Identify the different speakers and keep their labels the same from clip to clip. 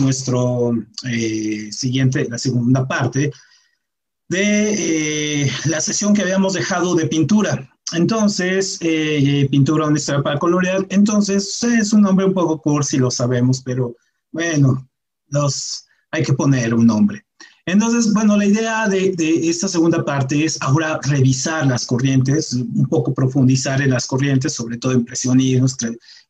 Speaker 1: nuestro eh, siguiente, la segunda parte de eh, la sesión que habíamos dejado de pintura. Entonces, eh, pintura honesta para colorear. Entonces, es un nombre un poco cursi, lo sabemos, pero bueno, los, hay que poner un nombre. Entonces, bueno, la idea de, esta segunda parte es ahora revisar las corrientes, un poco profundizar en las corrientes, sobre todo impresionismo,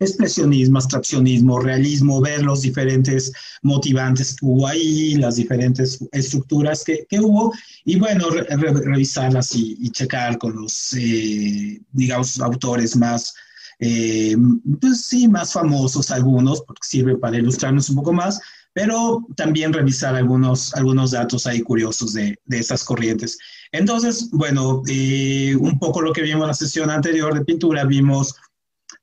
Speaker 1: expresionismo, abstraccionismo, realismo, ver los diferentes motivantes que hubo ahí, las diferentes estructuras que, hubo, y bueno, revisarlas y, checar con los, eh, digamos, autores más, eh, pues sí, más famosos algunos, porque sirve para ilustrarnos un poco más, pero también revisar algunos, algunos datos ahí curiosos de, de estas corrientes. Entonces, bueno, eh, un poco lo que vimos en la sesión anterior de pintura, vimos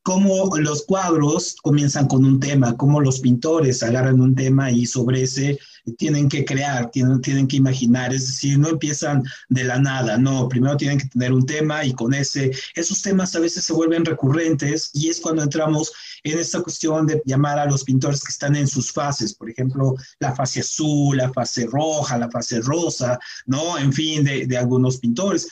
Speaker 1: cómo los cuadros comienzan con un tema, cómo los pintores agarran un tema y sobre ese tienen que crear, tienen, tienen que imaginar, es decir, no empiezan de la nada, no, primero tienen que tener un tema y con ese, esos temas a veces se vuelven recurrentes y es cuando entramos en esta cuestión de llamar a los pintores que están en sus fases, por ejemplo, la fase azul, la fase roja, la fase rosa, ¿no? En fin, de, de algunos pintores.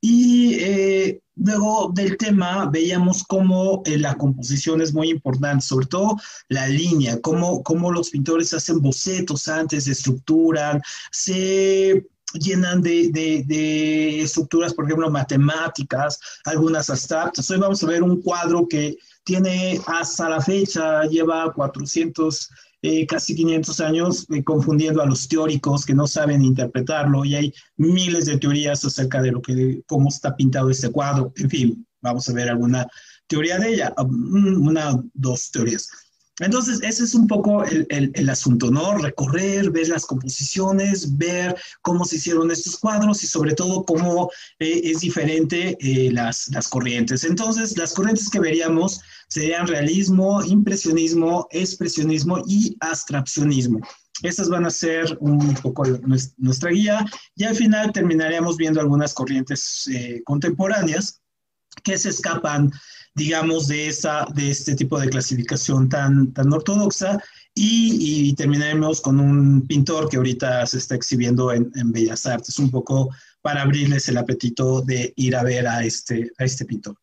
Speaker 1: Y eh, luego del tema veíamos cómo eh, la composición es muy importante, sobre todo la línea, cómo, cómo los pintores hacen bocetos antes, estructuran, se llenan de, de, de, estructuras, por ejemplo, matemáticas, algunas abstractas. Hoy vamos a ver un cuadro que tiene hasta la fecha, lleva 400 eh, casi 500 años eh, confundiendo a los teóricos que no saben interpretarlo y hay miles de teorías acerca de lo que, cómo está pintado este cuadro. En fin, vamos a ver alguna teoría de ella, um, una, dos teorías. Entonces, ese es un poco el, asunto, ¿no? Recorrer, ver las composiciones, ver cómo se hicieron estos cuadros y sobre todo cómo eh, es diferente las, las corrientes. Entonces, las corrientes que veríamos serían realismo, impresionismo, expresionismo y abstraccionismo. Estas van a ser un poco nuestra guía y al final terminaríamos viendo algunas corrientes eh, contemporáneas que se escapan, digamos, de, esa, de este tipo de clasificación tan, tan ortodoxa y, terminaremos con un pintor que ahorita se está exhibiendo en, en, Bellas Artes, un poco para abrirles el apetito de ir a ver a este, a este pintor.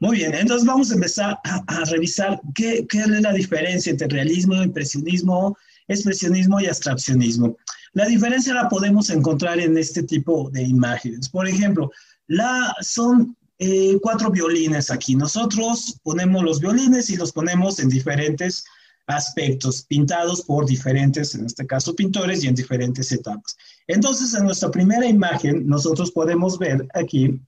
Speaker 1: Muy bien, entonces vamos a empezar a, revisar qué, qué, es la diferencia entre realismo, impresionismo, expresionismo y abstraccionismo. La diferencia la podemos encontrar en este tipo de imágenes. Por ejemplo, la, son eh, cuatro violines aquí. Nosotros ponemos los violines y los ponemos en diferentes aspectos pintados por diferentes, en este caso pintores, y en diferentes etapas. Entonces, en nuestra primera imagen, nosotros podemos ver aquí,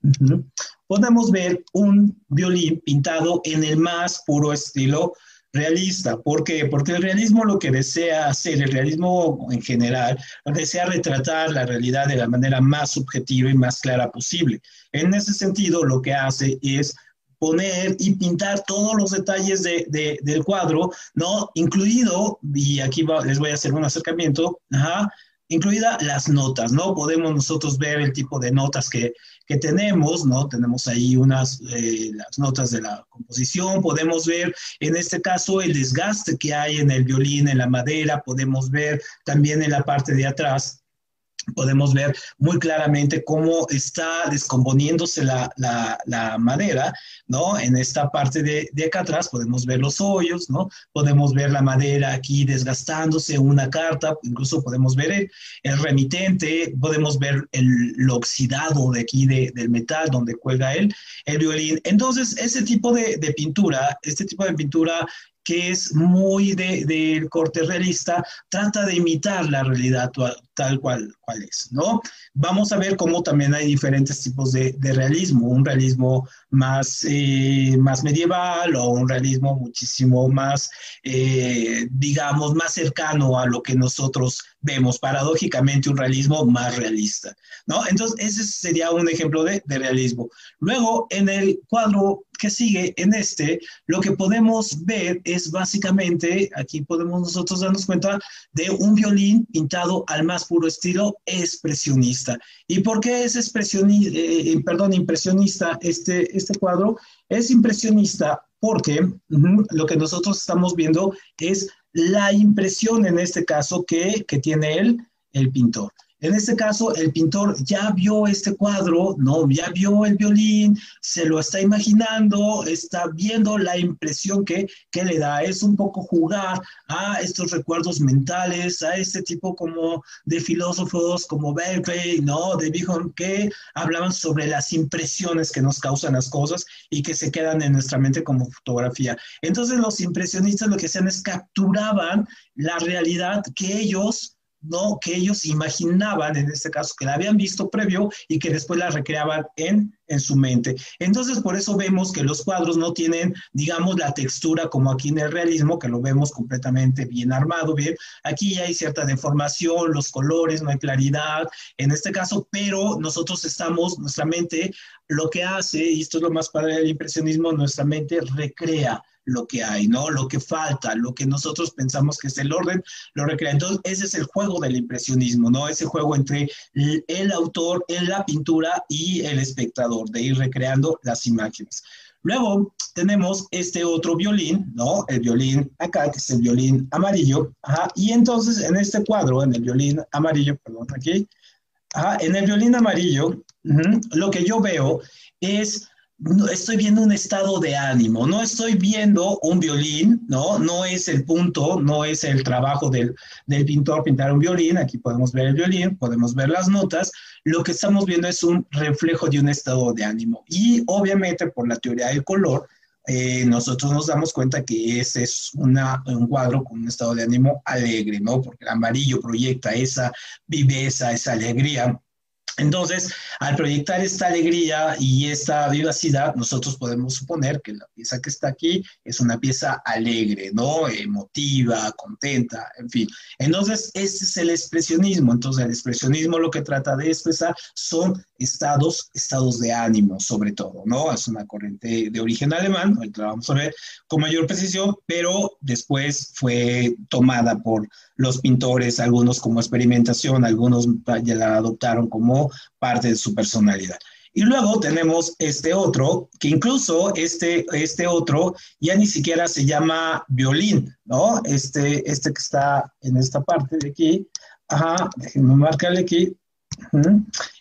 Speaker 1: podemos ver un violín pintado en el más puro estilo realista. ¿Por qué? Porque el realismo lo que desea hacer, el realismo en general, desea retratar la realidad de la manera más subjetiva y más clara posible. En ese sentido, lo que hace es poner y pintar todos los detalles de, del cuadro, ¿no? Incluido, y aquí les voy a hacer un acercamiento, ajá, incluida las notas, ¿no? Podemos nosotros ver el tipo de notas que, que tenemos, ¿no? Tenemos ahí unas, eh, las notas de la composición, podemos ver en este caso el desgaste que hay en el violín, en la madera, podemos ver también en la parte de atrás podemos ver muy claramente cómo está descomponiéndose la, la, madera, ¿no? En esta parte de, de, acá atrás podemos ver los hoyos, ¿no? Podemos ver la madera aquí desgastándose, una carta, incluso podemos ver el, remitente, podemos ver el, lo oxidado de aquí de, del metal donde cuelga el, el violín. Entonces, ese tipo de, de pintura, este tipo de pintura que es muy del de corte realista, trata de imitar la realidad tal cual, cual es, ¿no? Vamos a ver cómo también hay diferentes tipos de, de realismo, un realismo más, eh, más medieval o un realismo muchísimo más, eh, digamos, más cercano a lo que nosotros vemos, paradójicamente un realismo más realista, ¿no? Entonces, ese sería un ejemplo de, de realismo. Luego, en el cuadro que sigue, en este, lo que podemos ver es básicamente, aquí podemos nosotros darnos cuenta de un violín pintado al más puro estilo expresionista. ¿Y por qué es expresionista, eh, eh, perdón, impresionista este, este cuadro? Es impresionista porque lo que nosotros estamos viendo es la impresión en este caso que, que tiene él, el pintor. En este caso, el pintor ya vio este cuadro, ¿no? Ya vio el violín, se lo está imaginando, está viendo la impresión que, que le da. Es un poco jugar a estos recuerdos mentales, a este tipo como de filósofos como Berkeley, ¿no? De Bijon, que hablaban sobre las impresiones que nos causan las cosas y que se quedan en nuestra mente como fotografía. Entonces, los impresionistas lo que hacían es capturaban la realidad que ellos ¿no? que ellos imaginaban, en este caso, que la habían visto previo y que después la recreaban en, en su mente. Entonces, por eso vemos que los cuadros no tienen, digamos, la textura como aquí en el realismo, que lo vemos completamente bien armado, bien. Aquí ya hay cierta deformación, los colores, no hay claridad, en este caso, pero nosotros estamos, nuestra mente lo que hace, y esto es lo más padre del impresionismo, nuestra mente recrea lo que hay, ¿no? Lo que falta, lo que nosotros pensamos que es el orden, lo recrea. Entonces, ese es el juego del impresionismo, ¿no? Ese juego entre el autor en la pintura y el espectador, de ir recreando las imágenes. Luego tenemos este otro violín, ¿no? El violín acá, que es el violín amarillo. Ajá, y entonces en este cuadro, en el violín amarillo, perdón, aquí, ajá, en el violín amarillo, lo que yo veo es no, estoy viendo un estado de ánimo, no estoy viendo un violín, ¿no? No es el punto, no es el trabajo del, del, pintor pintar un violín, aquí podemos ver el violín, podemos ver las notas, lo que estamos viendo es un reflejo de un estado de ánimo. Y obviamente por la teoría del color, eh, nosotros nos damos cuenta que ese es un cuadro con un estado de ánimo alegre, ¿no? Porque el amarillo proyecta esa viveza, esa alegría entonces, al proyectar esta alegría y esta vivacidad, nosotros podemos suponer que la pieza que está aquí es una pieza alegre, ¿no? Emotiva, contenta, en fin. Entonces, ese es el expresionismo. Entonces, el expresionismo lo que trata de expresar son estados, estados de ánimo, sobre todo, ¿no? Es una corriente de origen alemán, ahorita la vamos a ver con mayor precisión, pero después fue tomada por los pintores, algunos como experimentación, algunos ya la adoptaron como parte de su personalidad. Y luego tenemos este otro, que incluso este, este otro ya ni siquiera se llama violín, ¿no? Este, este que está en esta parte de aquí, ajá, déjenme marcarle aquí,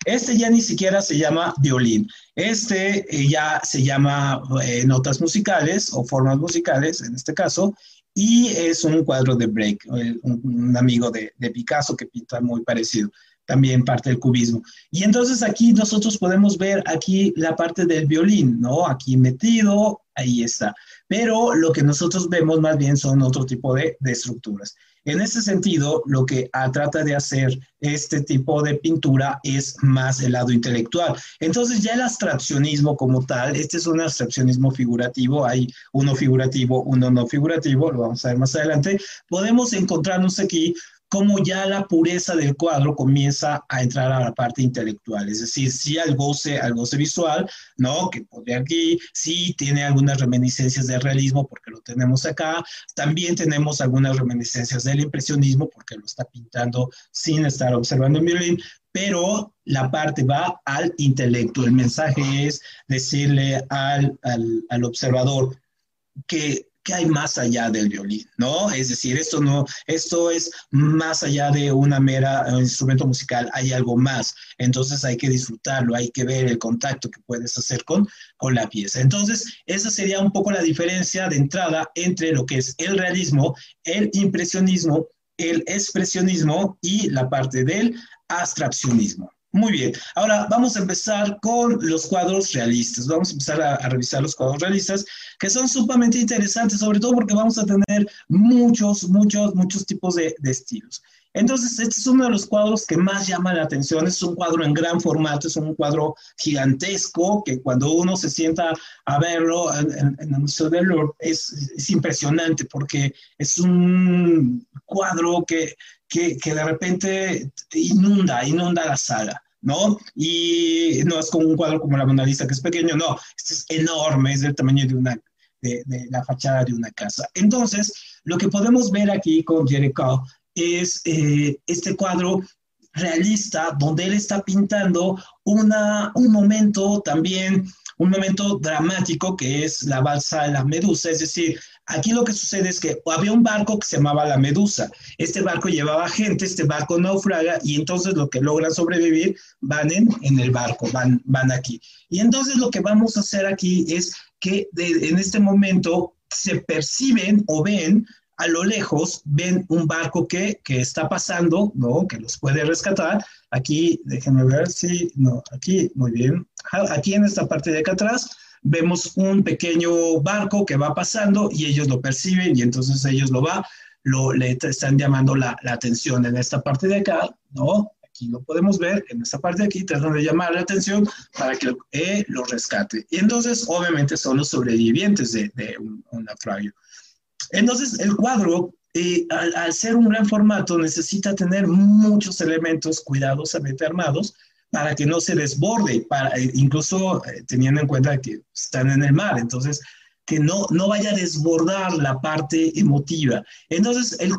Speaker 1: este ya ni siquiera se llama violín. Este eh, ya se llama eh, notas musicales o formas musicales, en este caso, y es un cuadro de Break, un, amigo de, de, Picasso que pinta muy parecido, también parte del cubismo. Y entonces aquí nosotros podemos ver aquí la parte del violín, ¿no? Aquí metido, ahí está. Pero lo que nosotros vemos más bien son otro tipo de, de estructuras. En ese sentido, lo que trata de hacer este tipo de pintura es más el lado intelectual. Entonces ya el abstraccionismo como tal, este es un abstraccionismo figurativo, hay uno figurativo, uno no figurativo, lo vamos a ver más adelante. Podemos encontrarnos aquí como ya la pureza del cuadro comienza a entrar a la parte intelectual, es decir, si al goce, al goce visual, ¿no? Que podría aquí, sí tiene algunas reminiscencias del realismo porque lo tenemos acá, también tenemos algunas reminiscencias del impresionismo porque lo está pintando sin estar observando en violín, pero la parte va al intelecto, el mensaje es decirle al, al, al observador que ¿qué hay más allá del violín? ¿No? Es decir, esto no, esto es más allá de una mera eh, instrumento musical, hay algo más. Entonces hay que disfrutarlo, hay que ver el contacto que puedes hacer con, con la pieza. Entonces, esa sería un poco la diferencia de entrada entre lo que es el realismo, el impresionismo, el expresionismo y la parte del abstraccionismo. Muy bien, ahora vamos a empezar con los cuadros realistas. Vamos a empezar a, revisar los cuadros realistas, que son sumamente interesantes, sobre todo porque vamos a tener muchos, muchos, muchos tipos de, estilos. Entonces, este es uno de los cuadros que más llama la atención. Es un cuadro en gran formato, es un cuadro gigantesco que cuando uno se sienta a verlo en, el Museo del Louvre es, es, impresionante porque es un cuadro que, que de repente inunda, inunda la sala. ¿No? Y no es como un cuadro como la Mona Lisa que es pequeño, no, este es enorme, es del tamaño de una, de, la fachada de una casa. Entonces, lo que podemos ver aquí con Jericho es eh, este cuadro realista donde él está pintando una, un momento también un momento dramático que es la balsa de la Medusa, es decir, aquí lo que sucede es que había un barco que se llamaba la Medusa, este barco llevaba gente, este barco naufraga y entonces lo que logran sobrevivir van en, en el barco, van, van aquí. Y entonces lo que vamos a hacer aquí es que en este momento se perciben o ven a lo lejos, ven un barco que, que está pasando, ¿no? Que los puede rescatar. Aquí, déjenme ver si, no, aquí, muy bien. Aquí en esta parte de acá atrás, vemos un pequeño barco que va pasando y ellos lo perciben y entonces ellos lo va, lo, le están llamando la, la atención en esta parte de acá, ¿no? aquí lo podemos ver, en esta parte de aquí, tratan de llamar la atención para que eh, lo rescate. Y entonces, obviamente, son los sobrevivientes de, un, naufragio. Entonces, el cuadro, eh, al, ser un gran formato, necesita tener muchos elementos cuidadosamente armados para que no se desborde, para, eh, incluso teniendo en cuenta que están en el mar. Entonces, que no, no vaya a desbordar la parte emotiva. Entonces, el,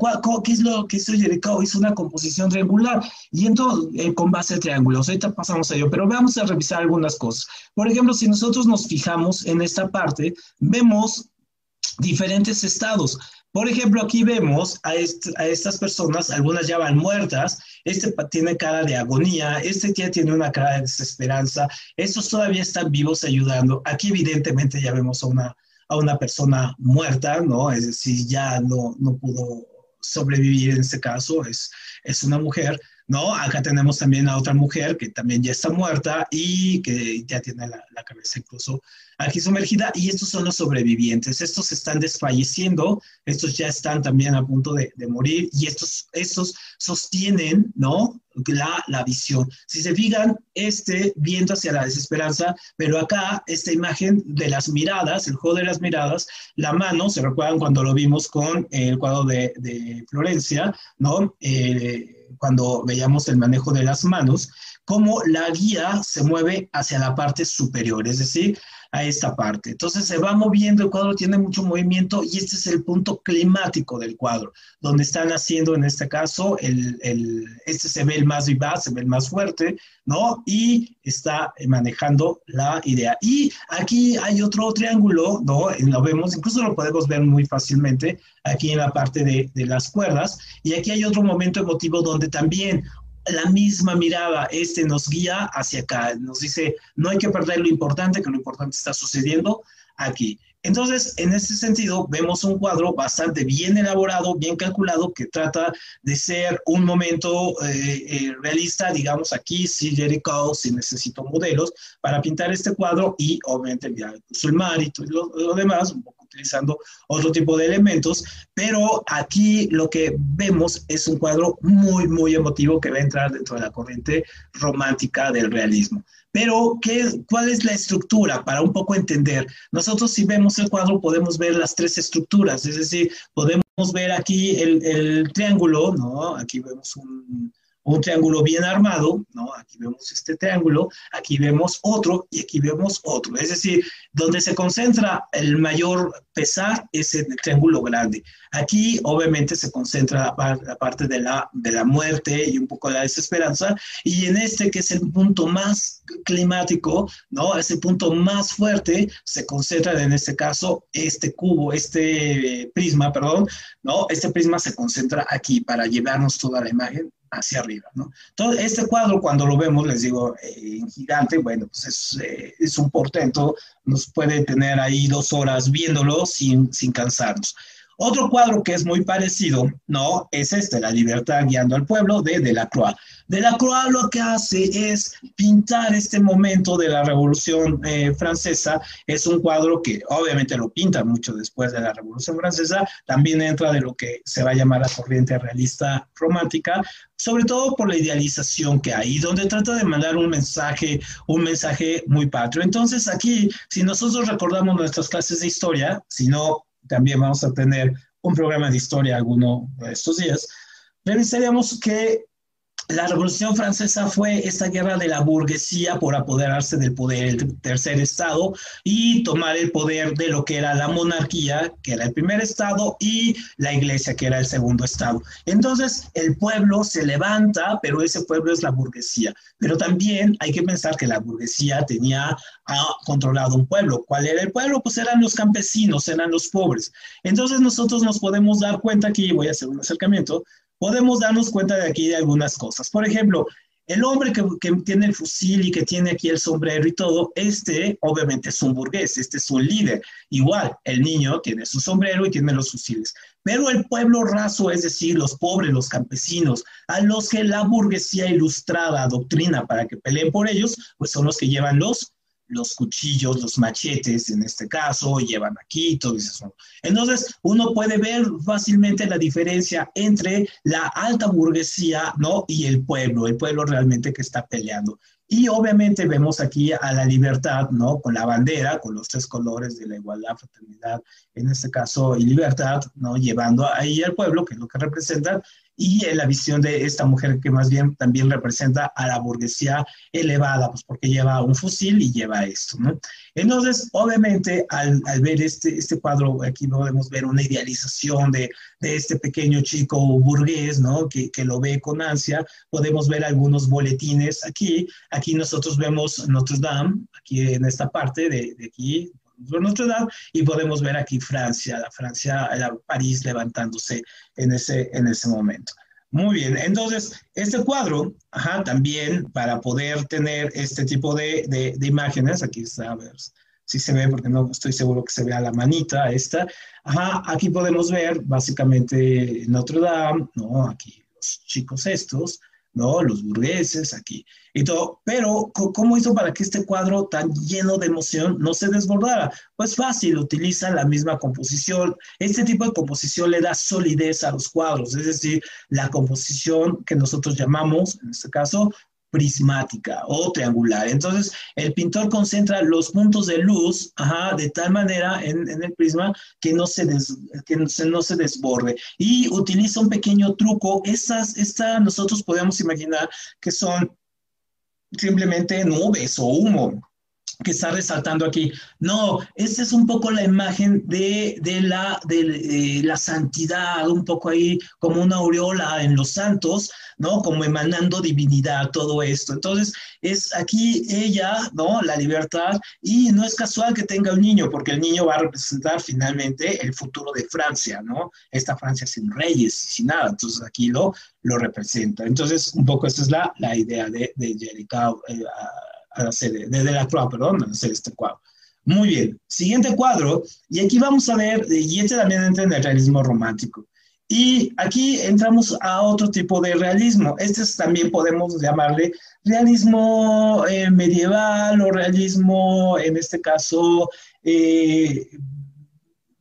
Speaker 1: ¿qué es lo que hizo Jericho? Hizo una composición triangular y entonces, eh, con base a triángulos. Ahorita pasamos a ello, pero vamos a revisar algunas cosas. Por ejemplo, si nosotros nos fijamos en esta parte, vemos diferentes estados. Por ejemplo, aquí vemos a, a, estas personas, algunas ya van muertas, este tiene cara de agonía, este ya tiene una cara de desesperanza, estos todavía están vivos ayudando. Aquí evidentemente ya vemos a una, a una persona muerta, ¿no? Es decir, ya no, no pudo sobrevivir en este caso, es, es una mujer, ¿no? Acá tenemos también a otra mujer que también ya está muerta y que ya tiene la, cabeza incluso aquí sumergida y estos son los sobrevivientes. Estos están desfalleciendo, estos ya están también a punto de, morir y estos, estos sostienen, ¿no? La, visión. Si se fijan, este viento hacia la desesperanza, pero acá esta imagen de las miradas, el juego de las miradas, la mano, se recuerdan cuando lo vimos con el cuadro de, de Florencia, ¿no? Eh, cuando veíamos el manejo de las manos, cómo la guía se mueve hacia la parte superior, es decir, a esta parte. Entonces se va moviendo, el cuadro tiene mucho movimiento y este es el punto climático del cuadro, donde están haciendo en este caso, el, el, este se ve el más vivaz, se ve el más fuerte, ¿no? Y está manejando la idea. Y aquí hay otro triángulo, ¿no? Lo vemos, incluso lo podemos ver muy fácilmente aquí en la parte de, de las cuerdas. Y aquí hay otro momento emotivo donde también la misma mirada, este nos guía hacia acá, nos dice, no hay que perder lo importante, que lo importante está sucediendo aquí. Entonces, en ese sentido, vemos un cuadro bastante bien elaborado, bien calculado, que trata de ser un momento eh, eh, realista, digamos aquí, si Jericho, si necesito modelos para pintar este cuadro y obviamente el mar y todo lo, lo demás, un poco utilizando otro tipo de elementos, pero aquí lo que vemos es un cuadro muy, muy emotivo que va a entrar dentro de la corriente romántica del realismo. Pero, ¿qué, ¿cuál es la estructura? Para un poco entender. Nosotros si vemos el cuadro podemos ver las tres estructuras, es decir, podemos ver aquí el, el triángulo, ¿no? Aquí vemos un, un triángulo bien armado, ¿no? Aquí vemos este triángulo, aquí vemos otro y aquí vemos otro. Es decir, donde se concentra el mayor pesar es en el triángulo grande. Aquí obviamente se concentra la, parte de la, de la muerte y un poco la desesperanza. Y en este que es el punto más climático, ¿no? Ese punto más fuerte se concentra en este caso este cubo, este prisma, perdón, ¿no? Este prisma se concentra aquí para llevarnos toda la imagen hacia arriba, ¿no? Entonces, este cuadro, cuando lo vemos, les digo, eh, en gigante, bueno, pues es, eh, es, un portento, nos puede tener ahí dos horas viéndolo sin, sin cansarnos. Otro cuadro que es muy parecido, ¿no? Es este, La libertad guiando al pueblo de Delacroix. Delacroix lo que hace es pintar este momento de la Revolución eh, Francesa. Es un cuadro que obviamente lo pinta mucho después de la Revolución Francesa. También entra de lo que se va a llamar la corriente realista romántica, sobre todo por la idealización que hay, donde trata de mandar un mensaje, un mensaje muy patrio. Entonces aquí, si nosotros recordamos nuestras clases de historia, si no también vamos a tener un programa de historia alguno de estos días, revisaríamos que la Revolución Francesa fue esta guerra de la burguesía por apoderarse del poder del tercer estado y tomar el poder de lo que era la monarquía, que era el primer estado, y la iglesia, que era el segundo estado. Entonces, el pueblo se levanta, pero ese pueblo es la burguesía. Pero también hay que pensar que la burguesía tenía controlado un pueblo. ¿Cuál era el pueblo? Pues eran los campesinos, eran los pobres. Entonces, nosotros nos podemos dar cuenta aquí, voy a hacer un acercamiento, podemos darnos cuenta de aquí de algunas cosas. Por ejemplo, el hombre que, tiene el fusil y que tiene aquí el sombrero y todo, este obviamente es un burgués, este es un líder. Igual, el niño tiene su sombrero y tiene los fusiles. Pero el pueblo raso, es decir, los pobres, los campesinos, a los que la burguesía ilustrada doctrina para que peleen por ellos, pues son los que llevan los los cuchillos, los machetes en este caso, llevan aquí, todo eso. Entonces, uno puede ver fácilmente la diferencia entre la alta burguesía, ¿no? Y el pueblo, el pueblo realmente que está peleando. Y obviamente vemos aquí a la libertad, ¿no? Con la bandera, con los tres colores de la igualdad, fraternidad, en este caso, y libertad, ¿no? Llevando ahí al pueblo, que es lo que representan, y en la visión de esta mujer que más bien también representa a la burguesía elevada, pues porque lleva un fusil y lleva esto, ¿no? Entonces, obviamente, al, al ver este, este cuadro, aquí podemos ver una idealización de, de este pequeño chico burgués, ¿no? Que, que, lo ve con ansia, podemos ver algunos boletines aquí, aquí nosotros vemos Notre Dame, aquí en esta parte de, de aquí, Notre Dame, y podemos ver aquí Francia, la Francia, la París levantándose en ese, en ese momento. Muy bien, entonces este cuadro, ajá, también para poder tener este tipo de, de, de, imágenes, aquí está, a ver si se ve, porque no estoy seguro que se vea la manita esta, ajá, aquí podemos ver básicamente Notre Dame, ¿no? Aquí los chicos estos, ¿no? Los burgueses aquí y todo. Pero, ¿cómo hizo para que este cuadro tan lleno de emoción no se desbordara? Pues fácil, utiliza la misma composición. Este tipo de composición le da solidez a los cuadros, es decir, la composición que nosotros llamamos, en este caso, prismática o triangular. Entonces, el pintor concentra los puntos de luz de tal manera en, el prisma que no se, que no se, desborde. Y utiliza un pequeño truco. Estas, esta, nosotros podemos imaginar que son simplemente nubes o humo que está resaltando aquí. No, esta es un poco la imagen de, de la, de, la santidad, un poco ahí como una aureola en los santos, ¿no? Como emanando divinidad, todo esto. Entonces, es aquí ella, ¿no? La libertad, y no es casual que tenga un niño, porque el niño va a representar finalmente el futuro de Francia, ¿no? Esta Francia sin reyes, sin nada. Entonces, aquí lo, lo representa. Entonces, un poco esa es la, la idea de, de Jerica. Eh, hacer, desde la prueba, perdón, hacer este cuadro. Muy bien, siguiente cuadro, y aquí vamos a ver, y este también entra en el realismo romántico. Y aquí entramos a otro tipo de realismo. Este también podemos llamarle realismo eh, medieval o realismo, en este caso, eh,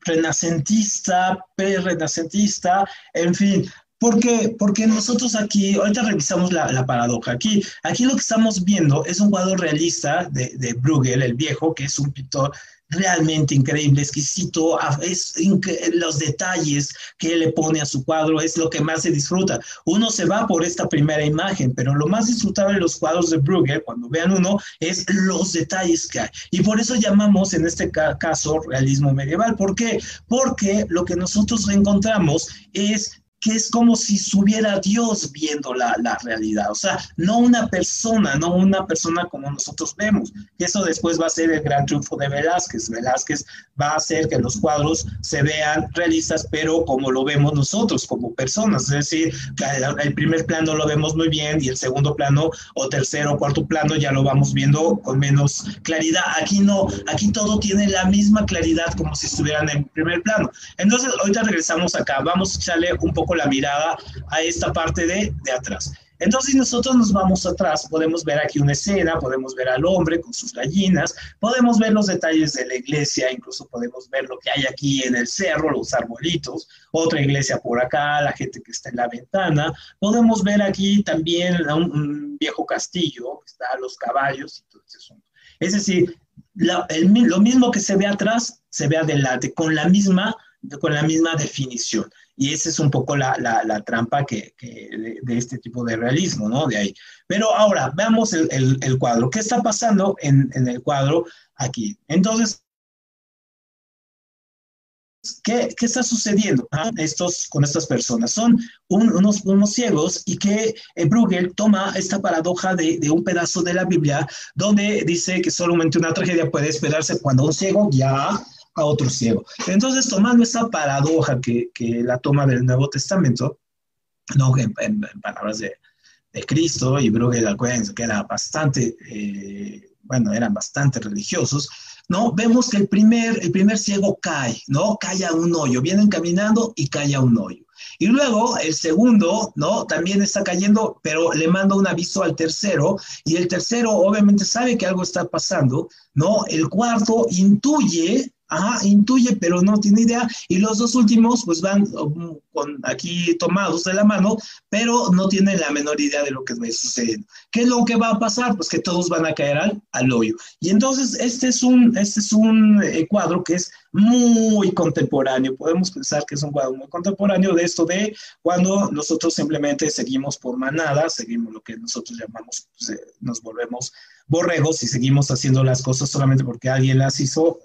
Speaker 1: renacentista, pre-renacentista, en fin, ¿Por qué? Porque nosotros aquí, ahorita revisamos la, paradoja. Aquí, aquí lo que estamos viendo es un cuadro realista de, Bruegel, el viejo, que es un pintor realmente increíble, exquisito, es los detalles que le pone a su cuadro es lo que más se disfruta. Uno se va por esta primera imagen, pero lo más disfrutable de los cuadros de Bruegel, cuando vean uno, es los detalles que hay. Y por eso llamamos en este caso realismo medieval. ¿Por qué? Porque lo que nosotros encontramos es que es como si estuviera Dios viendo la, la, realidad, o sea, no una persona, no una persona como nosotros vemos. Y eso después va a ser el gran triunfo de Velázquez. Velázquez va a hacer que los cuadros se vean realistas, pero como lo vemos nosotros, como personas, es decir, el, primer plano lo vemos muy bien y el segundo plano o tercero o cuarto plano ya lo vamos viendo con menos claridad. Aquí no, aquí todo tiene la misma claridad como si estuvieran en primer plano. Entonces, ahorita regresamos acá, vamos a echarle un poco la mirada a esta parte de, de atrás. Entonces, nosotros nos vamos atrás, podemos ver aquí una escena, podemos ver al hombre con sus gallinas, podemos ver los detalles de la iglesia, incluso podemos ver lo que hay aquí en el cerro, los arbolitos, otra iglesia por acá, la gente que está en la ventana. Podemos ver aquí también un, viejo castillo, está los caballos eso. Es decir, lo mismo que se ve atrás, se ve adelante, con la misma con la misma definición. Y esa es un poco la, la, trampa que, que de, este tipo de realismo, ¿no? De ahí. Pero ahora, veamos el, el, el cuadro. ¿Qué está pasando en, en el cuadro aquí? Entonces, ¿Qué, ¿qué, está sucediendo estos, con estas personas? Son unos, unos, ciegos y que eh, Bruegel toma esta paradoja de, de, un pedazo de la Biblia donde dice que solamente una tragedia puede esperarse cuando un ciego ya a otro ciego. Entonces, tomando esa paradoja que, la toma del Nuevo Testamento, no en, palabras de, de, Cristo y Bruegel, acuérdense que era bastante, eh, bueno, eran bastante religiosos, ¿no? Vemos que el primer, el primer ciego cae, ¿no? Cae a un hoyo, vienen caminando y cae a un hoyo. Y luego el segundo, ¿no? También está cayendo, pero le manda un aviso al tercero y el tercero obviamente sabe que algo está pasando, ¿no? El cuarto intuye Ajá, intuye, pero no tiene idea. Y los dos últimos, pues van um, con, aquí tomados de la mano, pero no tienen la menor idea de lo que va sucediendo. ¿Qué es lo que va a pasar? Pues que todos van a caer al, al hoyo. Y entonces, este es un, este es un eh, cuadro que es muy contemporáneo. Podemos pensar que es un cuadro muy contemporáneo de esto de cuando nosotros simplemente seguimos por manada, seguimos lo que nosotros llamamos, pues, eh, nos volvemos borregos y seguimos haciendo las cosas solamente porque alguien las hizo.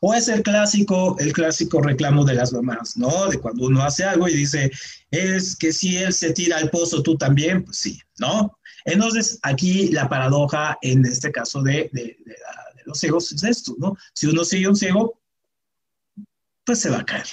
Speaker 1: O es el clásico, el clásico reclamo de las mamás, ¿no? De cuando uno hace algo y dice, es que si él se tira al pozo, tú también, pues sí, ¿no? Entonces, aquí la paradoja en este caso de, de, los ciegos es esto, ¿no? Si uno sigue un ciego, pues se va a caer,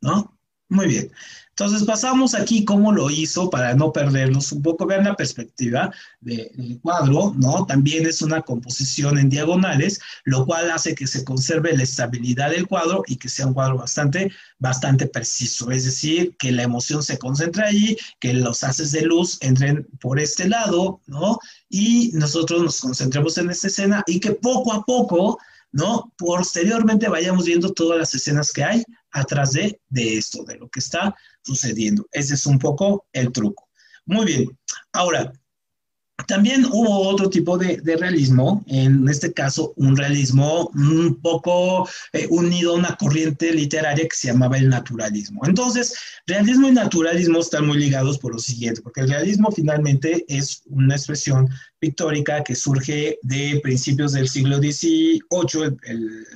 Speaker 1: ¿no? Muy bien. Entonces pasamos aquí cómo lo hizo para no perdernos un poco, vean la perspectiva del cuadro, ¿no? También es una composición en diagonales, lo cual hace que se conserve la estabilidad del cuadro y que sea un cuadro bastante, bastante preciso, es decir, que la emoción se concentre allí, que los haces de luz entren por este lado, ¿no? Y nosotros nos concentremos en esta escena y que poco a poco ¿no? Posteriormente vayamos viendo todas las escenas que hay atrás de, de esto, de lo que está sucediendo. Ese es un poco el truco. Muy bien. Ahora, también hubo otro tipo de, realismo, en este caso un realismo un poco eh, unido a una corriente literaria que se llamaba el naturalismo. Entonces, realismo y naturalismo están muy ligados por lo siguiente, porque el realismo finalmente es una expresión pictórica que surge de principios del siglo XVIII, el,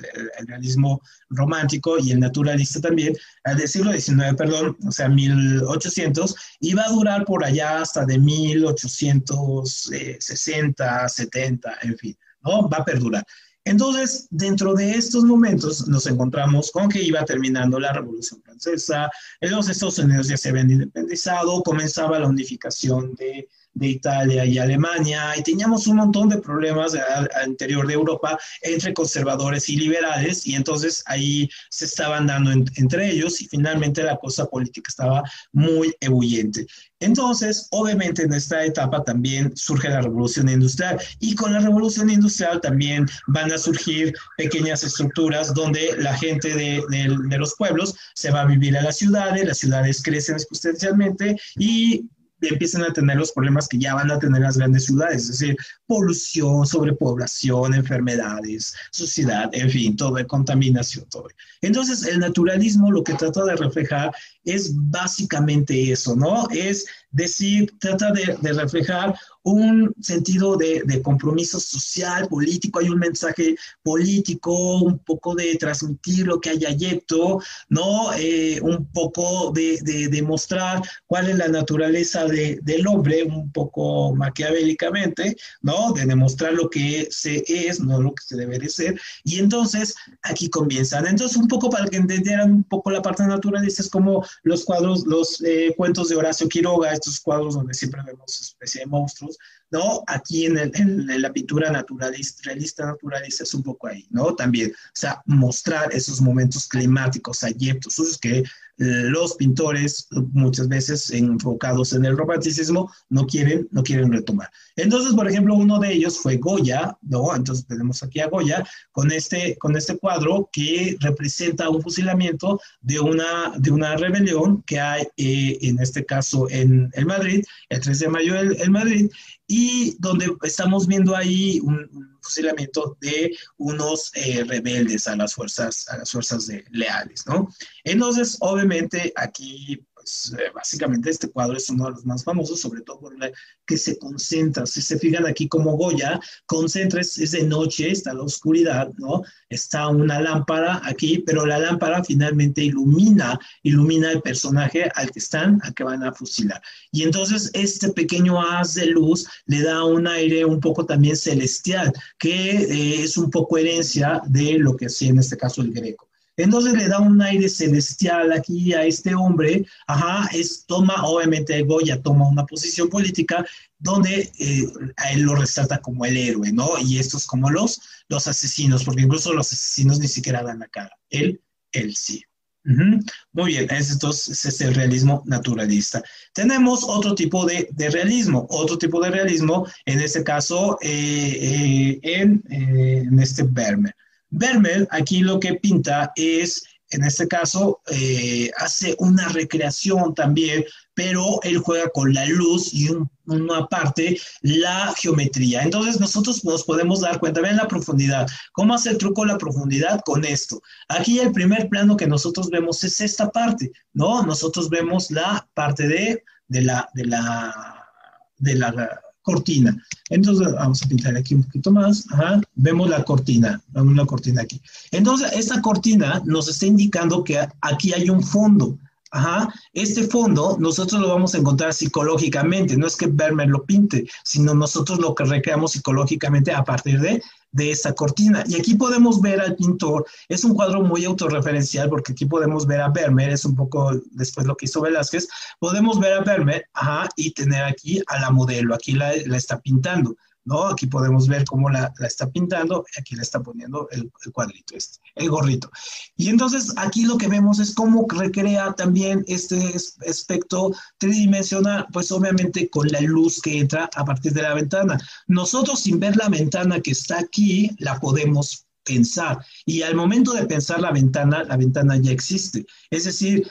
Speaker 1: realismo romántico y el naturalista también, del siglo XIX, perdón, o sea, 1800, y va a durar por allá hasta de 1860, 70, en fin, ¿no? Va a perdurar. Entonces, dentro de estos momentos nos encontramos con que iba terminando la Revolución Francesa, los Estados Unidos ya se habían independizado, comenzaba la unificación de de Italia y Alemania, y teníamos un montón de problemas al, interior de Europa entre conservadores y liberales, y entonces ahí se estaban dando entre ellos, y finalmente la cosa política estaba muy ebulliente. Entonces, obviamente en esta etapa también surge la revolución industrial y con la revolución industrial también van a surgir pequeñas estructuras donde la gente de, de, de los pueblos se va a vivir a las ciudades, las ciudades crecen exponencialmente y empiezan a tener los problemas que ya van a tener las grandes ciudades, es decir, polución, sobrepoblación, enfermedades, suciedad, en fin, todo, contaminación, todo. Entonces, el naturalismo lo que trata de reflejar es básicamente eso, ¿no? Es decir, trata de, reflejar un sentido de, de, compromiso social, político, hay un mensaje político, un poco de transmitir lo que hay ayecto, ¿no? Eh, un poco de, de, mostrar cuál es la naturaleza del hombre, un poco maquiavélicamente, ¿no? De demostrar lo que se es, no lo que se debe ser. Y entonces aquí comienzan. Entonces, un poco para que entendieran un poco la parte naturalista, es como los cuadros, los eh, cuentos de Horacio Quiroga, estos cuadros donde siempre vemos especie de monstruos, ¿no? Aquí en, en, la pintura naturalista, realista naturalista es un poco ahí, ¿no? También, o sea, mostrar esos momentos climáticos ayeptos, esos que los pintores muchas veces enfocados en el romanticismo no quieren, no quieren retomar. Entonces, por ejemplo, uno de ellos fue Goya, ¿no? Entonces tenemos aquí a Goya con este, con este cuadro que representa un fusilamiento de una, de una rebelión que hay, eh, en este caso, en el Madrid, el 3 de mayo en Madrid, y donde estamos viendo ahí un, fusilamiento de unos eh, rebeldes a las fuerzas, a las fuerzas de, leales, ¿no? Entonces, obviamente, aquí pues, eh, básicamente este cuadro es uno de los más famosos, sobre todo por la que se concentra. Si se fijan aquí como Goya, concentra, es, de noche, está la oscuridad, ¿no? Está una lámpara aquí, pero la lámpara finalmente ilumina, ilumina el personaje al que están, al que van a fusilar. Y entonces este pequeño haz de luz le da un aire un poco también celestial, que eh, es un poco herencia de lo que hacía en este caso el greco. Entonces le da un aire celestial aquí a este hombre, ajá, es, toma, obviamente Goya toma una posición política donde eh, a él lo resalta como el héroe, ¿no? Y estos como los, los asesinos, porque incluso los asesinos ni siquiera dan la cara, él, él sí. Muy bien, entonces es el realismo naturalista. Tenemos otro tipo de, de realismo, otro tipo de realismo, en este caso eh, eh, en, en, este Vermeer. Vermeer aquí lo que pinta es, en este caso, eh, hace una recreación también, pero él juega con la luz y una parte la geometría. Entonces nosotros nos podemos dar cuenta, vean la profundidad, cómo hace el truco la profundidad con esto. Aquí el primer plano que nosotros vemos es esta parte, ¿no? Nosotros vemos la parte de, de la, de la, de la cortina. Entonces, vamos a pintar aquí un poquito más. Vemos la cortina, vemos la cortina aquí. Entonces, esta cortina nos está indicando que aquí hay un fondo. Ajá. Este fondo nosotros lo vamos a encontrar psicológicamente, no es que Vermeer lo pinte, sino nosotros lo que recreamos psicológicamente a partir de de esta cortina. Y aquí podemos ver al pintor, es un cuadro muy autorreferencial porque aquí podemos ver a Vermeer, es un poco después lo que hizo Velázquez, podemos ver a Vermeer ajá, y tener aquí a la modelo, aquí la, la está pintando. ¿No? Aquí podemos ver cómo la, está pintando, aquí le está poniendo el, cuadrito este, el gorrito. Y entonces aquí lo que vemos es cómo recrea también este aspecto tridimensional, pues obviamente con la luz que entra a partir de la ventana. Nosotros sin ver la ventana que está aquí, la podemos pensar. Y al momento de pensar la ventana, la ventana ya existe. Es decir,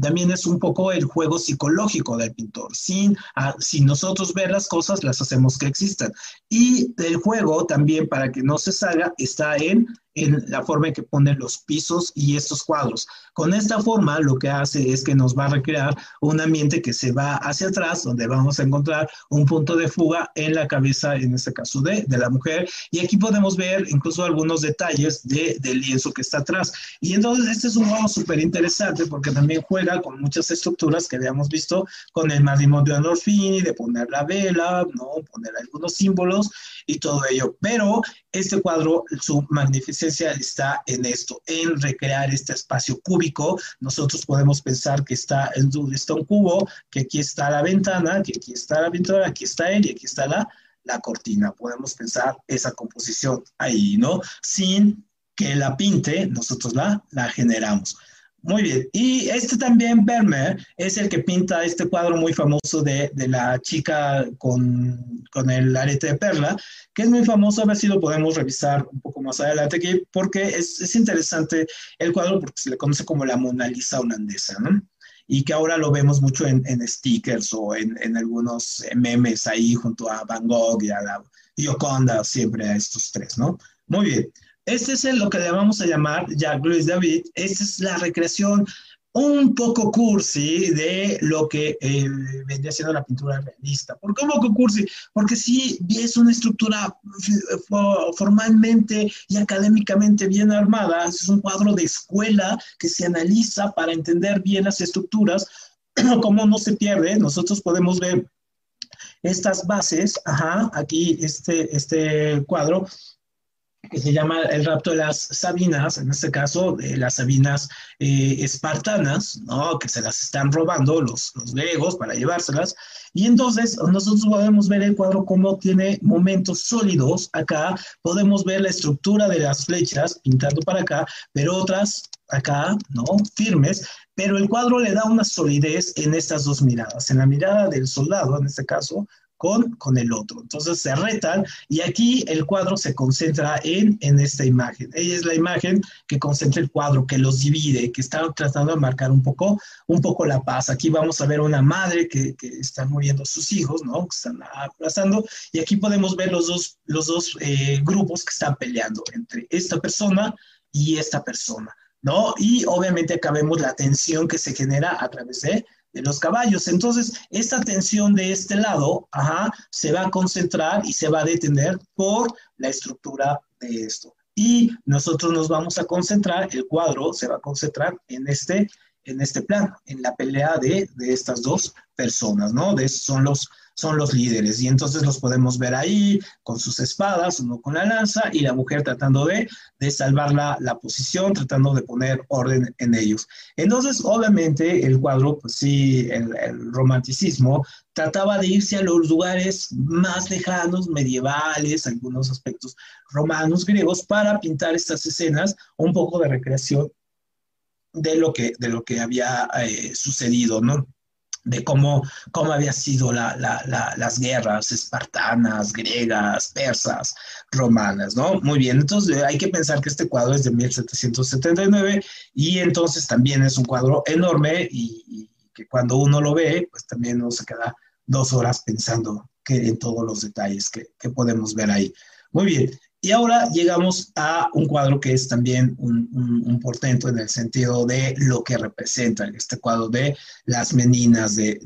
Speaker 1: también es un poco el juego psicológico del pintor. Sin, ah, sin nosotros ver las cosas, las hacemos que existan. Y el juego también, para que no se salga, está en, en la forma en que pone los pisos y estos cuadros. Con esta forma, lo que hace es que nos va a recrear un ambiente que se va hacia atrás, donde vamos a encontrar un punto de fuga en la cabeza, en este caso de, de la mujer. Y aquí podemos ver incluso algunos detalles de, del lienzo que está atrás. Y entonces, este es un juego súper interesante porque también juega con muchas estructuras que habíamos visto con el matrimonio de Andorfini, de poner la vela, ¿no? poner algunos símbolos y todo ello. Pero este cuadro, su magnificencia está en esto, en recrear este espacio cúbico. Nosotros podemos pensar que está, está un cubo, que aquí está la ventana, que aquí está la ventana, aquí está él y aquí está la, la cortina. Podemos pensar esa composición ahí, ¿no? Sin que la pinte, nosotros la, la generamos. Muy bien. Y este también, Vermeer, es el que pinta este cuadro muy famoso de, de la chica con, con, el arete de perla, que es muy famoso, a ver si lo podemos revisar un poco más adelante aquí, porque es, es interesante el cuadro porque se le conoce como la Mona Lisa holandesa, ¿no? Y que ahora lo vemos mucho en, en stickers o en, en, algunos memes ahí junto a Van Gogh y a la Gioconda, siempre a estos tres, ¿no? Muy bien. Este es lo que le vamos a llamar, Jacques Louis David, esta es la recreación un poco cursi de lo que eh, vendría siendo la pintura realista. ¿Por qué un poco cursi? Porque sí es una estructura formalmente y académicamente bien armada, es un cuadro de escuela que se analiza para entender bien las estructuras, cómo no se pierde. Nosotros podemos ver estas bases, ajá, aquí este, este cuadro, que se llama el rapto de las Sabinas, en este caso las Sabinas eh, espartanas, ¿no? que se las están robando los, los griegos para llevárselas. Y entonces nosotros podemos ver el cuadro como tiene momentos sólidos acá, podemos ver la estructura de las flechas pintando para acá, pero otras acá, ¿no? Firmes, pero el cuadro le da una solidez en estas dos miradas, en la mirada del soldado, en este caso, con, con el otro. Entonces se retan y aquí el cuadro se concentra en, en esta imagen. Ella es la imagen que concentra el cuadro, que los divide, que está tratando de marcar un poco, un poco la paz. Aquí vamos a ver una madre que, que está muriendo sus hijos, ¿no? Que están abrazando y aquí podemos ver los dos, los dos eh, grupos que están peleando entre esta persona y esta persona, ¿no? Y obviamente acá vemos la tensión que se genera a través de de los caballos. Entonces, esta tensión de este lado, ajá, se va a concentrar y se va a detener por la estructura de esto. Y nosotros nos vamos a concentrar, el cuadro se va a concentrar en este, en este plano, en la pelea de, de estas dos personas, ¿no? De, son los, son los líderes. Y entonces los podemos ver ahí con sus espadas, uno con la lanza y la mujer tratando de, de salvar la, la, posición, tratando de poner orden en ellos. Entonces, obviamente, el cuadro, pues sí, el, romanticismo trataba de irse a los lugares más lejanos, medievales, algunos aspectos romanos, griegos, para pintar estas escenas, un poco de recreación de lo que, de lo que había eh, sucedido, ¿no? De cómo, cómo había sido la, la, la, las guerras espartanas, griegas, persas, romanas, ¿no? Muy bien, entonces hay que pensar que este cuadro es de 1779 y entonces también es un cuadro enorme y, y que cuando uno lo ve, pues también uno se queda dos horas pensando que en todos los detalles que, que podemos ver ahí. Muy bien, y ahora llegamos a un cuadro que es también un, portento en el sentido de lo que representa este cuadro de las meninas de,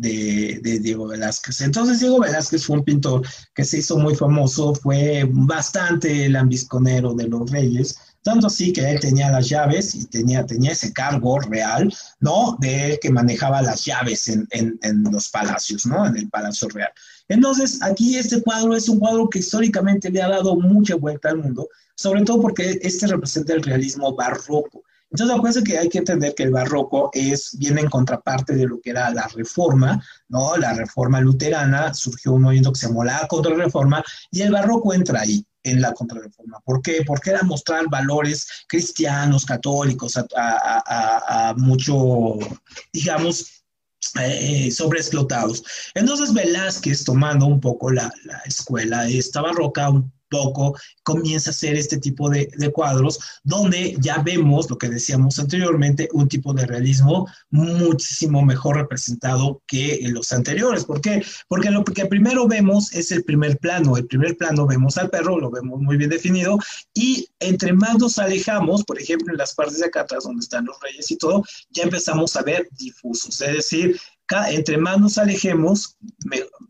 Speaker 1: Diego Velázquez. Entonces, Diego Velázquez fue un pintor que se hizo muy famoso, fue bastante lambisconero de los reyes, tanto así que él tenía las llaves y tenía, tenía ese cargo real, ¿no? De que manejaba las llaves en los palacios, ¿no? En el Palacio Real. Entonces, aquí este cuadro es un cuadro que históricamente le ha dado mucha vuelta al mundo, sobre todo porque este representa el realismo barroco. Entonces, acuérdense que hay que entender que el barroco es, viene en contraparte de lo que era la reforma, ¿no? La reforma luterana, surgió un movimiento que se llamó la contrarreforma, y el barroco entra ahí, en la contrarreforma. ¿Por qué? Porque era mostrar valores cristianos, católicos, a, mucho, digamos, eh, sobreexplotados. Entonces Velázquez, tomando un poco la, la escuela esta barroca, un poco comienza a hacer este tipo de, de, cuadros donde ya vemos lo que decíamos anteriormente, un tipo de realismo muchísimo mejor representado que los anteriores. ¿Por qué? Porque lo que primero vemos es el primer plano. El primer plano vemos al perro, lo vemos muy bien definido y entre más nos alejamos, por ejemplo, en las partes de acá atrás donde están los reyes y todo, ya empezamos a ver difusos. Es decir, entre más nos alejemos,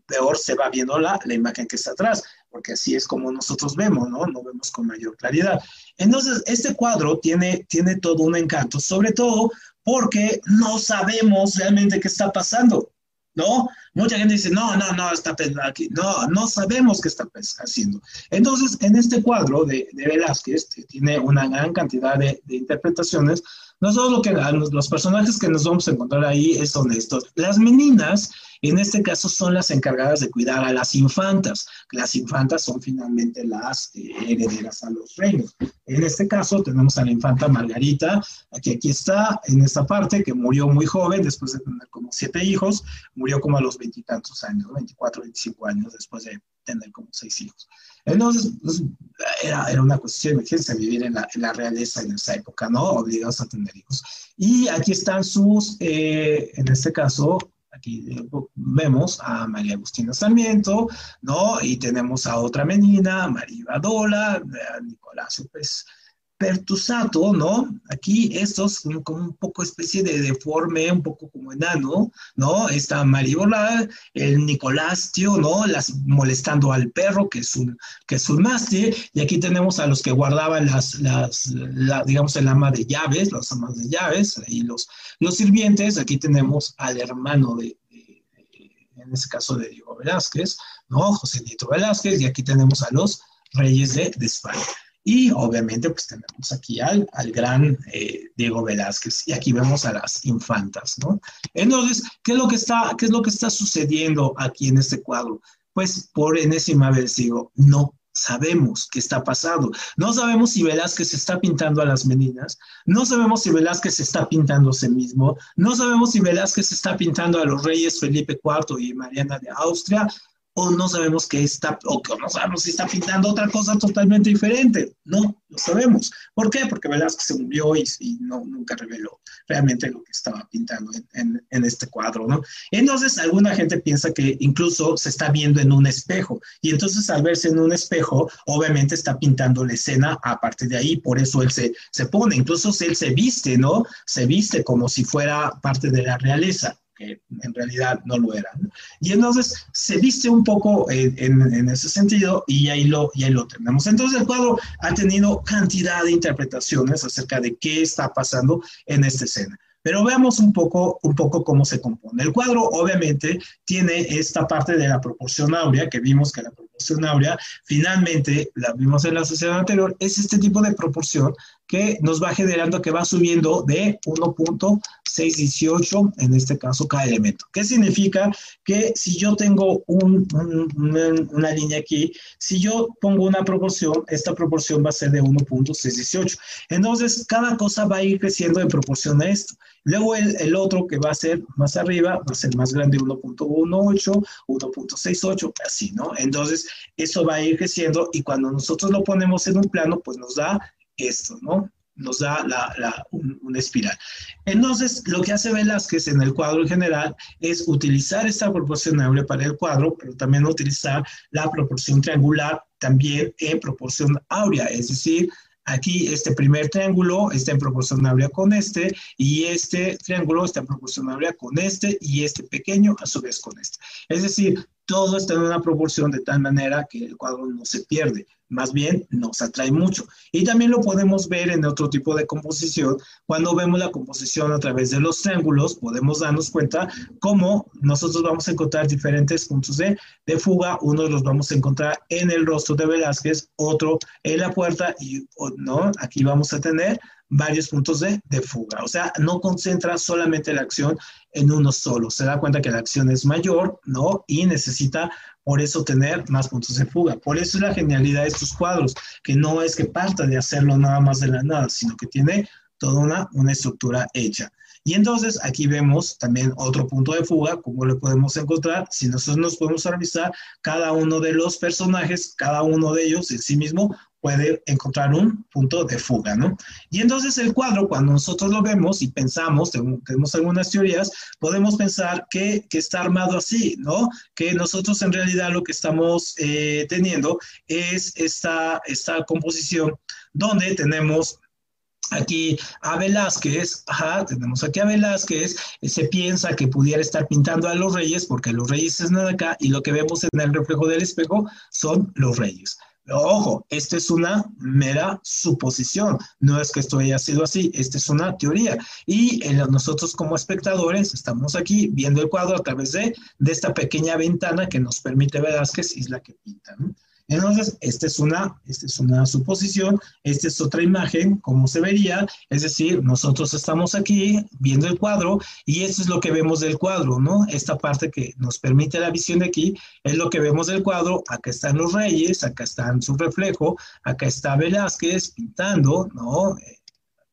Speaker 1: peor se va viendo la, la imagen que está atrás porque así es como nosotros vemos, ¿no? No vemos con mayor claridad. Entonces, este cuadro tiene, tiene todo un encanto, sobre todo porque no sabemos realmente qué está pasando, ¿no? Mucha gente dice, no, no, no, está aquí. No, no sabemos qué está haciendo. Entonces, en este cuadro de, de Velázquez, que tiene una gran cantidad de, de interpretaciones, nosotros lo que los personajes que nos vamos a encontrar ahí son estos. Las meninas en este caso son las encargadas de cuidar a las infantas. Las infantas son finalmente las eh, herederas a los reinos. En este caso tenemos a la infanta Margarita, que aquí está en esta parte, que murió muy joven, después de tener como siete hijos, murió como a los veintitantos años, 24, 25 años después de tener como seis hijos. Entonces, pues, era, era, una cuestión, imagínense, vivir en la, en la, realeza en esa época, ¿no? Obligados a tener hijos. Y aquí están sus, eh, en este caso, Aquí vemos a María Agustina Sarmiento, ¿no? Y tenemos a otra menina, María Badola, a Nicolás López Pertusato, ¿no? Aquí estos como un poco especie de deforme, un poco como enano, ¿no? Está María el Nicolás, tío, ¿no? Las molestando al perro, que es un, que es un mástil, y aquí tenemos a los que guardaban las, las la, digamos, el ama de llaves, los amas de llaves, ahí los, los sirvientes, aquí tenemos al hermano de en este caso de Diego Velázquez, ¿no? José Nieto Velázquez, y aquí tenemos a los reyes de, de España. Y obviamente pues tenemos aquí al, al gran eh, Diego Velázquez y aquí vemos a las infantas, ¿no? Entonces, ¿qué es, lo que está, ¿qué es lo que está sucediendo aquí en este cuadro? Pues por enésima vez digo, no sabemos qué está pasando. No sabemos si Velázquez está pintando a las meninas, no sabemos si Velázquez está pintando a sí mismo, no sabemos si Velázquez está pintando a los reyes Felipe IV y Mariana de Austria, o no sabemos qué está, o que no sabemos si está pintando otra cosa totalmente diferente. No, lo sabemos. ¿Por qué? Porque Velázquez se murió y, no, nunca reveló realmente lo que estaba pintando en, en, este cuadro, ¿no? Entonces, alguna gente piensa que incluso se está viendo en un espejo, y entonces al verse en un espejo, obviamente está pintando la escena a partir de ahí, por eso él se, se pone, incluso él se viste, ¿no? Se viste como si fuera parte de la realeza que en realidad no lo eran. Y entonces se viste un poco en, en, ese sentido y ahí, lo, y ahí lo tenemos. Entonces el cuadro ha tenido cantidad de interpretaciones acerca de qué está pasando en esta escena. Pero veamos un poco, un poco cómo se compone. El cuadro obviamente tiene esta parte de la proporción áurea, que vimos que la proporción áurea, finalmente, la vimos en la sesión anterior, es este tipo de proporción que nos va generando que va subiendo de 1.618, en este caso, cada elemento. ¿Qué significa? Que si yo tengo un, una, línea aquí, si yo pongo una proporción, esta proporción va a ser de 1.618. Entonces, cada cosa va a ir creciendo en proporción a esto. Luego el, el otro que va a ser más arriba, va a ser más grande 1.18, 1.68, así, ¿no? Entonces, eso va a ir creciendo y cuando nosotros lo ponemos en un plano, pues nos da esto, ¿no? Nos da la, una espiral. Entonces, lo que hace Velázquez en el cuadro en general es utilizar esta proporción áurea para el cuadro, pero también utilizar la proporción triangular también en proporción áurea, es decir, Aquí este primer triángulo está en proporción áurea con este y este triángulo está en proporción áurea con este y este pequeño a su vez con este. Es decir, todo está en una proporción de tal manera que el cuadro no se pierde, más bien nos atrae mucho. Y también lo podemos ver en otro tipo de composición. Cuando vemos la composición a través de los triángulos, podemos darnos cuenta cómo nosotros vamos a encontrar diferentes puntos de, de fuga. Uno los vamos a encontrar en el rostro de Velázquez, otro en la puerta y no, aquí vamos a tener varios puntos de, de, fuga. O sea, no concentra solamente la acción en uno solo. Se da cuenta que la acción es mayor, ¿no? Y necesita por eso tener más puntos de fuga. Por eso es la genialidad de estos cuadros, que no es que parta de hacerlo nada más de la nada, sino que tiene toda una, una estructura hecha. Y entonces aquí vemos también otro punto de fuga, como lo podemos encontrar. Si nosotros nos podemos revisar cada uno de los personajes, cada uno de ellos en sí mismo puede encontrar un punto de fuga, ¿no? Y entonces el cuadro, cuando nosotros lo vemos y pensamos, tenemos algunas teorías, podemos pensar que, que está armado así, ¿no? Que nosotros en realidad lo que estamos eh, teniendo es esta, esta composición donde tenemos aquí a Velázquez, ajá, tenemos aquí a Velázquez, se piensa que pudiera estar pintando a los reyes porque los reyes están acá y lo que vemos en el reflejo del espejo son los reyes. Ojo, esta es una mera suposición, no es que esto haya sido así, esta es una teoría. Y nosotros como espectadores estamos aquí viendo el cuadro a través de, esta pequeña ventana que nos permite Velázquez la que pinta. ¿no? Entonces, esta es, una, esta es una suposición, esta es otra imagen, como se vería, es decir, nosotros estamos aquí viendo el cuadro y esto es lo que vemos del cuadro, ¿no? Esta parte que nos permite la visión de aquí es lo que vemos del cuadro, acá están los reyes, acá están su reflejo, acá está Velázquez pintando, ¿no?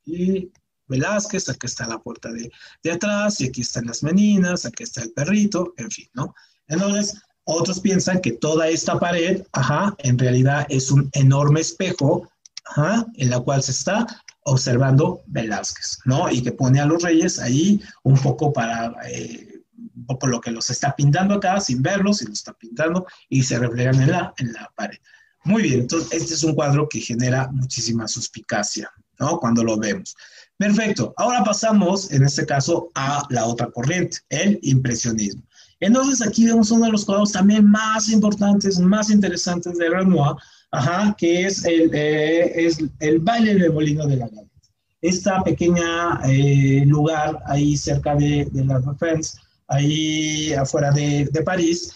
Speaker 1: Aquí Velázquez, acá está la puerta de, de atrás y aquí están las meninas, aquí está el perrito, en fin, ¿no? Entonces, otros piensan que toda esta pared, ajá, en realidad es un enorme espejo, ajá, en la cual se está observando Velázquez, ¿no? Y que pone a los reyes ahí un poco para, eh, un poco lo que los está pintando acá, sin verlos, y los está pintando y se reflejan en la, en la pared. Muy bien, entonces este es un cuadro que genera muchísima suspicacia, ¿no? Cuando lo vemos. Perfecto, ahora pasamos en este caso a la otra corriente, el impresionismo. Entonces aquí vemos uno de los cuadros también más importantes, más interesantes de Renoir, ajá, que es el, eh, es el baile del molino de la galeta. Esta pequeña eh, lugar ahí cerca de, de la Defense, ahí afuera de, de París,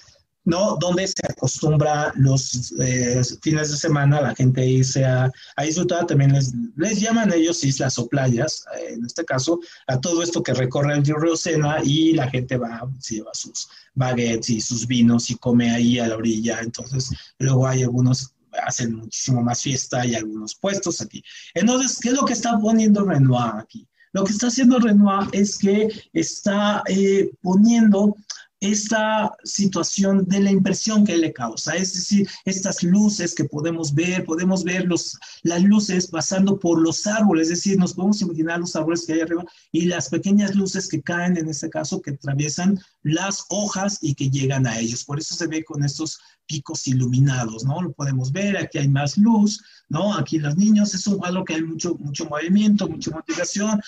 Speaker 1: ¿no? Donde se acostumbra los eh, fines de semana la gente irse a, a disfrutar, también les, les, llaman ellos islas o playas, eh, en este caso, a todo esto que recorre el río Sena y la gente va, se lleva sus baguettes y sus vinos y come ahí a la orilla, entonces luego hay algunos hacen muchísimo más fiesta y algunos puestos aquí. Entonces, ¿qué es lo que está poniendo Renoir aquí? Lo que está haciendo Renoir es que está eh, poniendo esta situación de la impresión que le causa, es decir, estas luces que podemos ver, podemos ver los, las luces pasando por los árboles, es decir, nos podemos imaginar los árboles que hay arriba y las pequeñas luces que caen, en este caso, que atraviesan las hojas y que llegan a ellos. Por eso se ve con estos picos iluminados, ¿no? Lo podemos ver, aquí hay más luz, ¿no? Aquí los niños, es un cuadro que hay mucho, mucho movimiento, mucha motivación,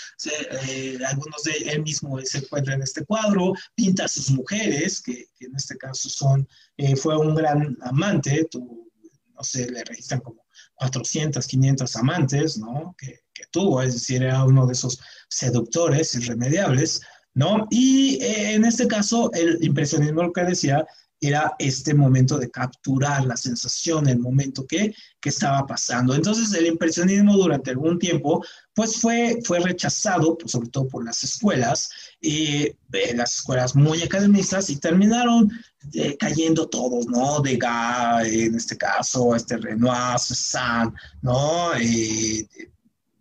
Speaker 1: eh, algunos de él mismo se encuentran en este cuadro, pinta a sus mujeres, que, en este caso son, eh, fue un gran amante, no sé, le registran como 400, 500 amantes, ¿no? Que, que tuvo, es decir, era uno de esos seductores irremediables, ¿no? Y eh, en este caso, el impresionismo, lo que decía, era este momento de capturar la sensación, el momento que, que estaba pasando. Entonces el impresionismo durante algún tiempo pues fue, fue rechazado, pues, sobre todo por las escuelas, eh, las escuelas muy académicas y terminaron eh, cayendo todos, ¿no? Degas, en este caso, este Renoir, Cézanne, ¿no? Eh,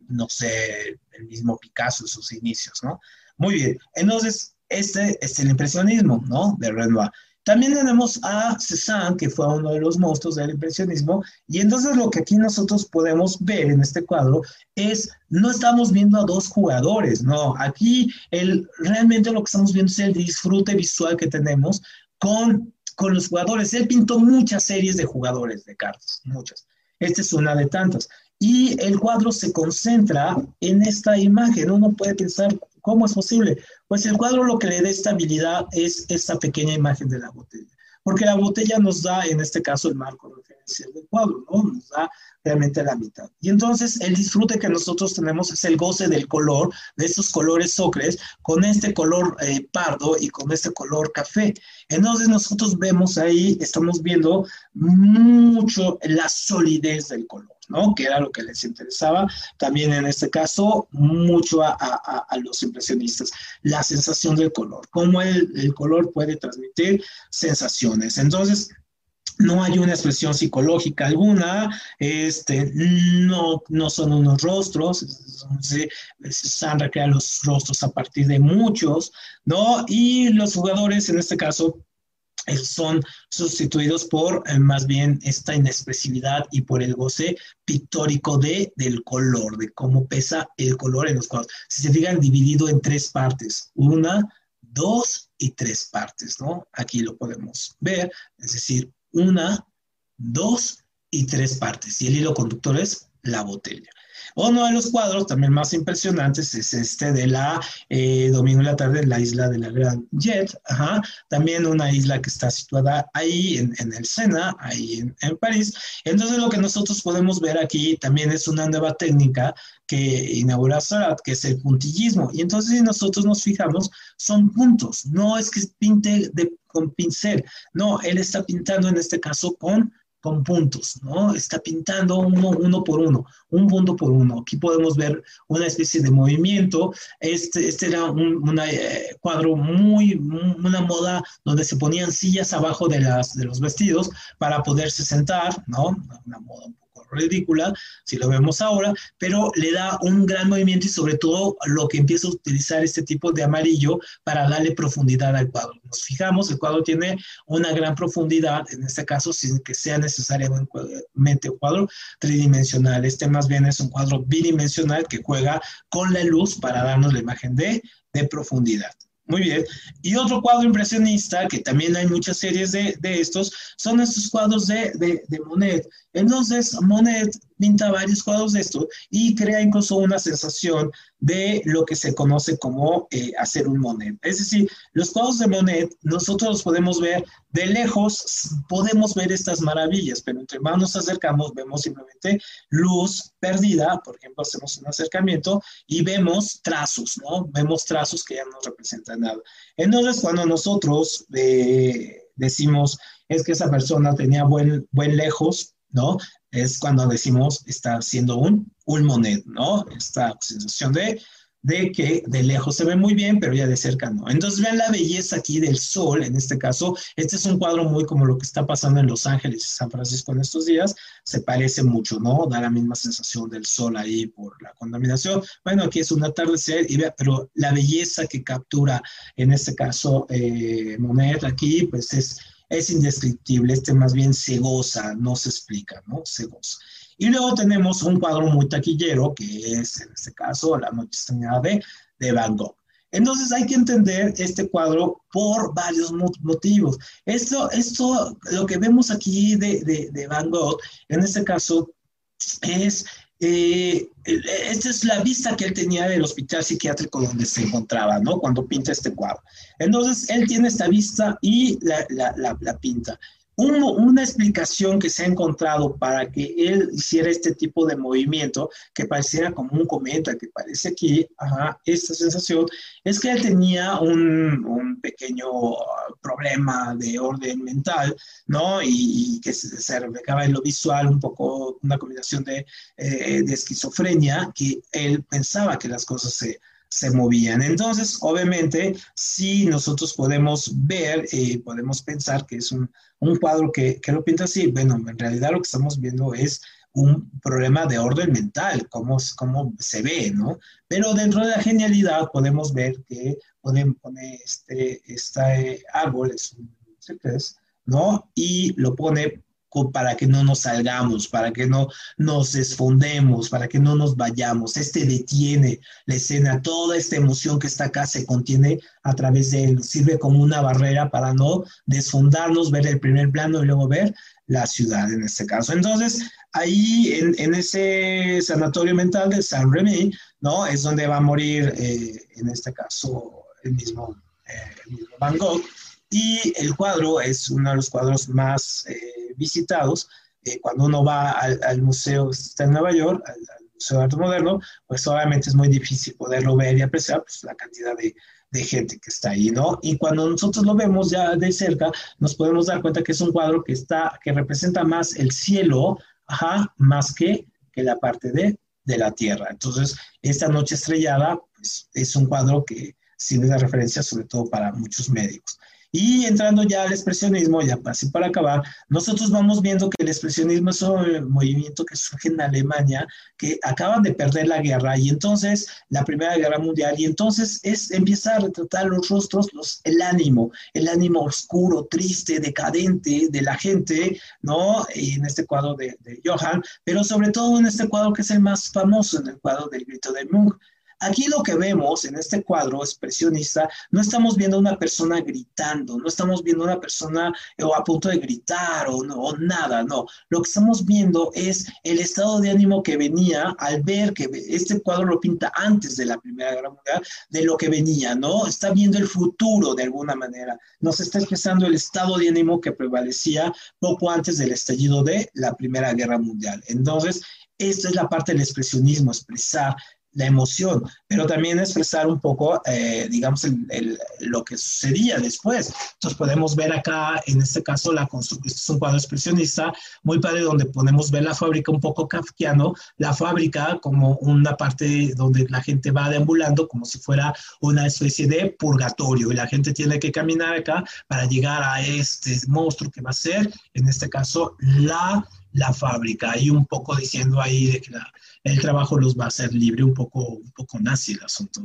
Speaker 1: no sé, el mismo Picasso en sus inicios, ¿no? Muy bien, entonces este es el impresionismo, ¿no? De Renoir. También tenemos a Cézanne, que fue uno de los monstruos del impresionismo, y entonces lo que aquí nosotros podemos ver en este cuadro es, no estamos viendo a dos jugadores, no, aquí el, realmente lo que estamos viendo es el disfrute visual que tenemos con, con los jugadores. Él pintó muchas series de jugadores de cartas, muchas. Esta es una de tantas. Y el cuadro se concentra en esta imagen. Uno puede pensar, ¿cómo es posible? Pues el cuadro lo que le da estabilidad es esta pequeña imagen de la botella, porque la botella nos da, en este caso, el marco referencial del cuadro, ¿no? Nos da realmente la mitad. Y entonces el disfrute que nosotros tenemos es el goce del color, de estos colores ocres, con este color eh, pardo y con este color café. Entonces nosotros vemos ahí, estamos viendo mucho la solidez del color. ¿No? Que era lo que les interesaba. También en este caso, mucho a, los impresionistas, la sensación del color, cómo el, color puede transmitir sensaciones. Entonces, no hay una expresión psicológica alguna, este, no, no son unos rostros, Sandra crea los rostros a partir de muchos, ¿no? Y los jugadores, en este caso, son sustituidos por eh, más bien esta inexpresividad y por el goce pictórico de, del color, de cómo pesa el color en los cuadros. Si se fijan, dividido en tres partes, una, dos y tres partes, ¿no? Aquí lo podemos ver, es decir, una, dos y tres partes. Y el hilo conductor es la botella. Uno de los cuadros también más impresionantes es este de la eh, Domingo en la tarde en la isla de la Gran Jet, también una isla que está situada ahí en, el Sena, ahí en, París. Entonces lo que nosotros podemos ver aquí también es una nueva técnica que inaugura Sarat, que es el puntillismo. Y entonces si nosotros nos fijamos, son puntos, no es que pinte con pincel, no, él está pintando en este caso con con puntos, ¿no? Está pintando uno, uno por uno, un punto por uno. Aquí podemos ver una especie de movimiento. Este, este era un eh, cuadro muy, una moda donde se ponían sillas abajo de, las, de los vestidos para poderse sentar, ¿no? Una moda un ridícula, si lo vemos ahora, pero le da un gran movimiento y sobre todo lo que empieza a utilizar este tipo de amarillo para darle profundidad al cuadro. Nos fijamos, el cuadro tiene una gran profundidad, en este caso sin que sea necesariamente un cuadro tridimensional. Este más bien es un cuadro bidimensional que juega con la luz para darnos la imagen de, de profundidad. Muy bien. Y otro cuadro impresionista, que también hay muchas series de, estos, son estos cuadros de, de, Monet. Entonces, Monet pinta varios cuadros de esto y crea incluso una sensación de lo que se conoce como eh, hacer un Monet. Es decir, los cuadros de Monet, nosotros los podemos ver de lejos, podemos ver estas maravillas, pero entre más nos acercamos, vemos simplemente luz perdida, por ejemplo, hacemos un acercamiento y vemos trazos, ¿no? Vemos trazos que ya no representan nada. Entonces, cuando nosotros eh, decimos, es que esa persona tenía buen, buen lejos, ¿no? Es cuando decimos está haciendo un, un ¿no? Esta sensación de, de que de lejos se ve muy bien, pero ya de cerca no. Entonces vean la belleza aquí del sol, en este caso, este es un cuadro muy como lo que está pasando en Los Ángeles y San Francisco en estos días, se parece mucho, ¿no? Da la misma sensación del sol ahí por la contaminación. Bueno, aquí es un atardecer, y pero la belleza que captura en este caso eh, Monet aquí, pues es, es indescriptible, este más bien se goza, no se explica, ¿no? Se goza. Y luego tenemos un cuadro muy taquillero, que es en este caso La Noche Estrellada de, de Van Gogh. Entonces hay que entender este cuadro por varios motivos. Esto, esto lo que vemos aquí de, de, de Van Gogh, en este caso, es eh, esta es la vista que él tenía del hospital psiquiátrico donde se encontraba, ¿no? Cuando pinta este cuadro. Entonces, él tiene esta vista y la, la, la, la pinta una explicación que se ha encontrado para que él hiciera este tipo de movimiento, que pareciera como un cometa, que parece aquí, esta sensación, es que él tenía un, pequeño problema de orden mental, ¿no? Y, que se, se, reflejaba en lo visual, un poco una combinación eh, de esquizofrenia, que él pensaba que las cosas se se movían. Entonces, obviamente, si nosotros podemos ver, eh, podemos pensar que es un, un cuadro que, que, lo pinta así, bueno, en realidad lo que estamos viendo es un problema de orden mental, cómo, cómo se ve, ¿no? Pero dentro de la genialidad podemos ver que pueden poner este, este árbol, es un ¿no? Y lo pone para que no nos salgamos, para que no nos desfondemos, para que no nos vayamos. Este detiene la escena, toda esta emoción que está acá se contiene a través de él, sirve como una barrera para no desfondarnos, ver el primer plano y luego ver la ciudad en este caso. Entonces, ahí en, ese sanatorio mental de San Remy, ¿no? Es donde va a morir, eh, en este caso, el mismo, eh, el mismo Van Gogh. Y el cuadro es uno de los cuadros más eh, visitados. Eh, cuando uno va al, museo que está en Nueva York, al, Museo de Arte Moderno, pues obviamente es muy difícil poderlo ver y apreciar pues, la cantidad de, de, gente que está ahí, ¿no? Y cuando nosotros lo vemos ya de cerca, nos podemos dar cuenta que es un cuadro que, está, que representa más el cielo, ajá, más que, que la parte de, de la tierra. Entonces, esta noche estrellada pues, es un cuadro que sirve de referencia sobre todo para muchos médicos. Y entrando ya al expresionismo, ya así para acabar, nosotros vamos viendo que el expresionismo es un movimiento que surge en Alemania, que acaban de perder la guerra y entonces la Primera Guerra Mundial, y entonces es, empieza a retratar los rostros, los, el ánimo, el ánimo oscuro, triste, decadente de la gente, ¿no? Y en este cuadro de, de Johann, pero sobre todo en este cuadro que es el más famoso, en el cuadro del grito de Munch Aquí lo que vemos en este cuadro expresionista, no estamos viendo a una persona gritando, no estamos viendo a una persona eh, o a punto de gritar o, no, o nada, no. Lo que estamos viendo es el estado de ánimo que venía al ver que este cuadro lo pinta antes de la Primera Guerra Mundial, de lo que venía, ¿no? Está viendo el futuro de alguna manera. Nos está expresando el estado de ánimo que prevalecía poco antes del estallido de la Primera Guerra Mundial. Entonces, esta es la parte del expresionismo, expresar la emoción, pero también expresar un poco, eh, digamos, lo que sucedía después. Entonces podemos ver acá, en este caso, la construcción, este es un cuadro expresionista muy padre donde podemos ver la fábrica un poco kafkiano, la fábrica como una parte donde la gente va deambulando como si fuera una especie de purgatorio y la gente tiene que caminar acá para llegar a este monstruo que va a ser, en este caso, la, la fábrica. Y un poco diciendo ahí de que el trabajo los va a hacer libre, un poco, un poco nazi el asunto.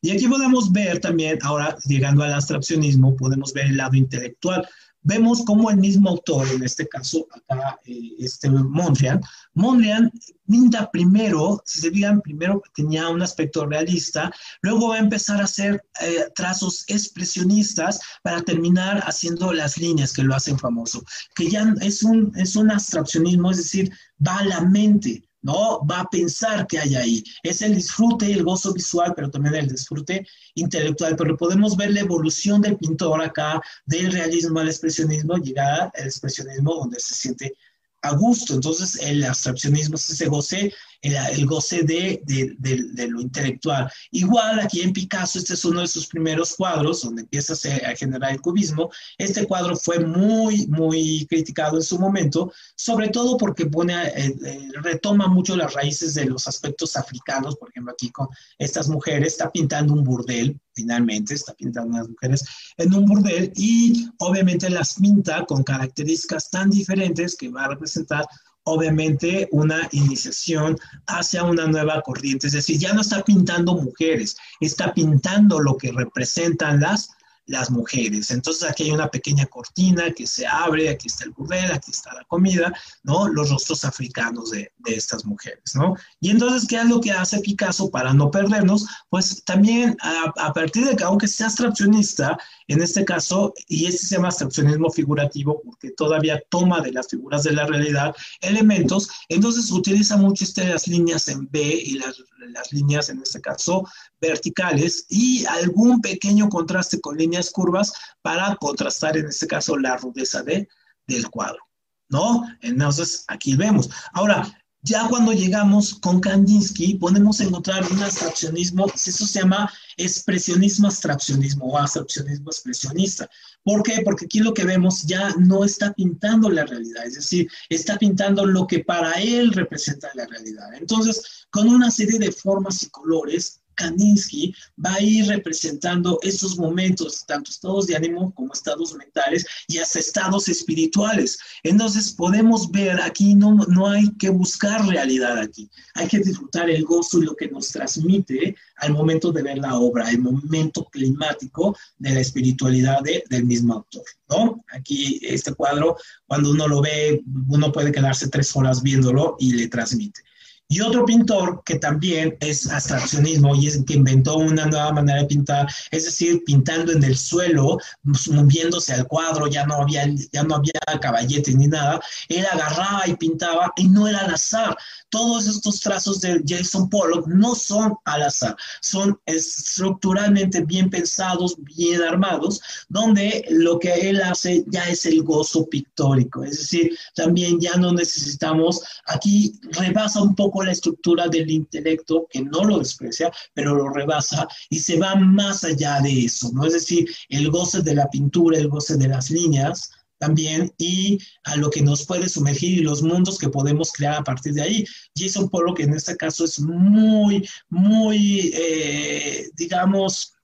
Speaker 1: Y aquí podemos ver también, ahora llegando al abstraccionismo, podemos ver el lado intelectual. Vemos cómo el mismo autor, en este caso acá, eh, este Mondrian, Mondrian pinta primero, si se fijan, primero tenía un aspecto realista, luego va a empezar a hacer eh, trazos expresionistas para terminar haciendo las líneas que lo hacen famoso, que ya es un, es un abstraccionismo, es decir, va a la mente, ¿no? Va a pensar que hay ahí. Es el disfrute, el gozo visual, pero también el disfrute intelectual. Pero podemos ver la evolución del pintor acá, del realismo al expresionismo, llegar al expresionismo donde se siente a gusto. Entonces, el abstraccionismo es ese goce el, goce de, de, lo intelectual. Igual aquí en Picasso, este es uno de sus primeros cuadros donde empieza a, a generar el cubismo. Este cuadro fue muy, muy criticado en su momento, sobre todo porque pone, eh, eh, retoma mucho las raíces de los aspectos africanos, por ejemplo, aquí con estas mujeres, está pintando un burdel, finalmente, está pintando unas mujeres en un burdel y obviamente las pinta con características tan diferentes que va a representar obviamente una iniciación hacia una nueva corriente. Es decir, ya no está pintando mujeres, está pintando lo que representan las las mujeres. Entonces aquí hay una pequeña cortina que se abre, aquí está el burdel, aquí está la comida, ¿no? Los rostros africanos de, estas mujeres, ¿no? Y entonces, ¿qué es lo que hace Picasso para no perdernos? Pues también a, partir de que, aunque sea abstraccionista, en este caso, y este se llama abstraccionismo figurativo porque todavía toma de las figuras de la realidad elementos, entonces utiliza mucho estas líneas en B y las, las líneas, en este caso, verticales y algún pequeño contraste con líneas curvas para contrastar en este caso la rudeza de, del cuadro, ¿no? Entonces aquí vemos. Ahora, ya cuando llegamos con Kandinsky, podemos encontrar un abstraccionismo, eso se llama expresionismo abstraccionismo o abstraccionismo expresionista. ¿Por qué? Porque aquí lo que vemos ya no está pintando la realidad, es decir, está pintando lo que para él representa la realidad. Entonces, con una serie de formas y colores, Kaninsky va a ir representando esos momentos, tanto estados de ánimo como estados mentales y hasta estados espirituales. Entonces podemos ver aquí, no, no hay que buscar realidad aquí, hay que disfrutar el gozo y lo que nos transmite al momento de ver la obra, el momento climático de la espiritualidad del mismo autor. ¿no? Aquí este cuadro, cuando uno lo ve, uno puede quedarse tres horas viéndolo y le transmite. Y otro pintor que también es abstraccionismo y es el que inventó una nueva manera de pintar, es decir, pintando en el suelo, pues, moviéndose al cuadro, ya no había, ya no había caballetes ni nada, él agarraba y pintaba y no era al azar, todos estos trazos de Jason Pollock no son al azar, son estructuralmente bien pensados, bien armados, donde lo que él hace ya es el gozo pictórico, es decir, también ya no necesitamos, aquí rebasa un poco la estructura del intelecto, que no lo desprecia, pero lo rebasa y se va más allá de eso, ¿no? Es decir, el goce de la pintura, el goce de las líneas, también y a lo que nos puede sumergir y los mundos que podemos crear a partir de ahí. Jason Pollock en este caso es muy, muy, eh, digamos,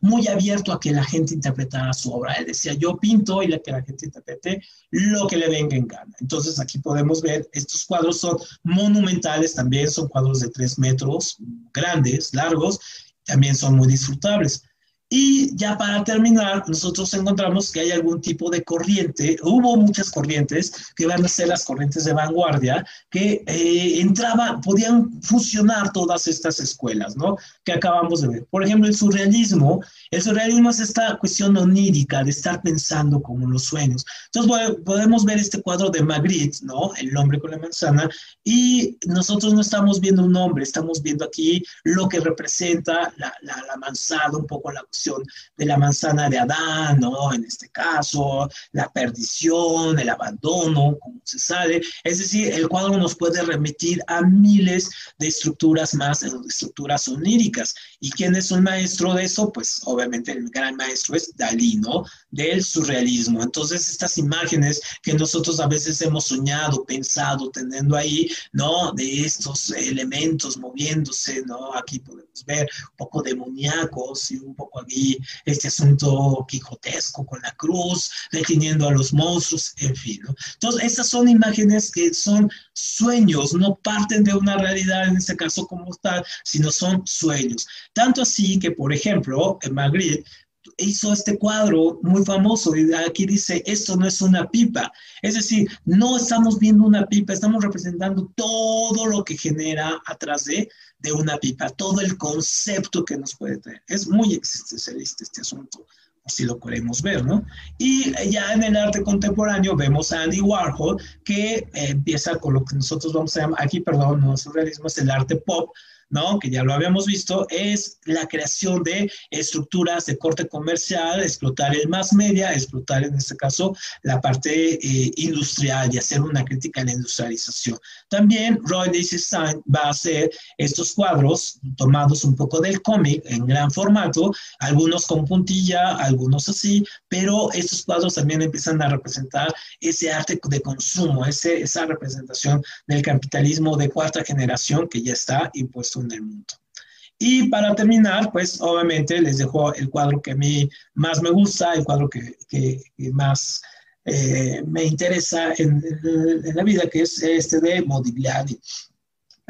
Speaker 1: muy abierto a que la gente interpretara su obra. Él decía, yo pinto y la que la gente interprete lo que le venga en gana. Entonces aquí podemos ver, estos cuadros son monumentales también, son cuadros de tres metros, grandes, largos, también son muy disfrutables. Y ya para terminar, nosotros encontramos que hay algún tipo de corriente, hubo muchas corrientes que van a ser las corrientes de vanguardia, que eh, entraban, podían fusionar todas estas escuelas, ¿no? Que acabamos de ver. Por ejemplo, el surrealismo, el surrealismo es esta cuestión onírica de estar pensando como los sueños. Entonces podemos ver este cuadro de Magritte, ¿no? El hombre con la manzana, y nosotros no estamos viendo un hombre, estamos viendo aquí lo que representa la, la, la manzana, un poco la de la manzana de Adán, ¿no? En este caso, la perdición, el abandono, como se sabe. Es decir, el cuadro nos puede remitir a miles de estructuras más, de estructuras oníricas. ¿Y quién es un maestro de eso? Pues obviamente el gran maestro es Dalí, ¿no? Del surrealismo. Entonces, estas imágenes que nosotros a veces hemos soñado, pensado, teniendo ahí, ¿no? De estos elementos moviéndose, ¿no? Aquí podemos ver un poco demoníacos y un poco y este asunto quijotesco con la cruz, deteniendo a los monstruos, en fin. Entonces, estas son imágenes que son sueños, no parten de una realidad en este caso como tal, sino son sueños. Tanto así que, por ejemplo, en Madrid, hizo este cuadro muy famoso y aquí dice, esto no es una pipa. Es decir, no estamos viendo una pipa, estamos representando todo lo que genera atrás de, de una pipa, todo el concepto que nos puede traer. Es muy existencialista este asunto, si lo queremos ver, ¿no? Y ya en el arte contemporáneo vemos a Andy Warhol que empieza con lo que nosotros vamos a llamar, aquí, perdón, no es surrealismo, es el arte pop, ¿no? Que ya lo habíamos visto, es la creación de estructuras de corte comercial, explotar el más media, explotar en este caso la parte eh, industrial y hacer una crítica a la industrialización. También Roy Stein va a hacer estos cuadros tomados un poco del cómic en gran formato, algunos con puntilla, algunos así, pero estos cuadros también empiezan a representar ese arte de consumo, ese, esa representación del capitalismo de cuarta generación que ya está impuesto en el mundo. Y para terminar, pues obviamente les dejo el cuadro que a mí más me gusta, el cuadro que, que, más eh, me interesa en, en, la vida, que es este de Modigliani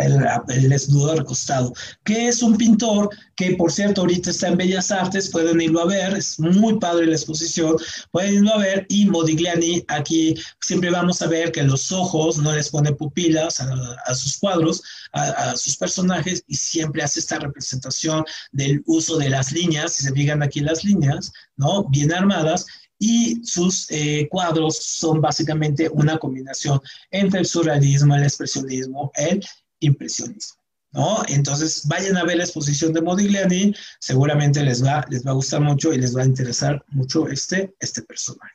Speaker 1: el, el desnudo recostado, que es un pintor que, por cierto, ahorita está en Bellas Artes, pueden irlo a ver, es muy padre la exposición, pueden irlo a ver, y Modigliani, aquí siempre vamos a ver que los ojos no les pone pupilas a, sus cuadros, a, a, sus personajes, y siempre hace esta representación del uso de las líneas, si se fijan aquí las líneas, ¿no? Bien armadas, y sus eh, cuadros son básicamente una combinación entre el surrealismo, el expresionismo, el impresionismo. ¿No? Entonces, vayan a ver la exposición de Modigliani, seguramente les va, les va a gustar mucho y les va a interesar mucho este, este personaje.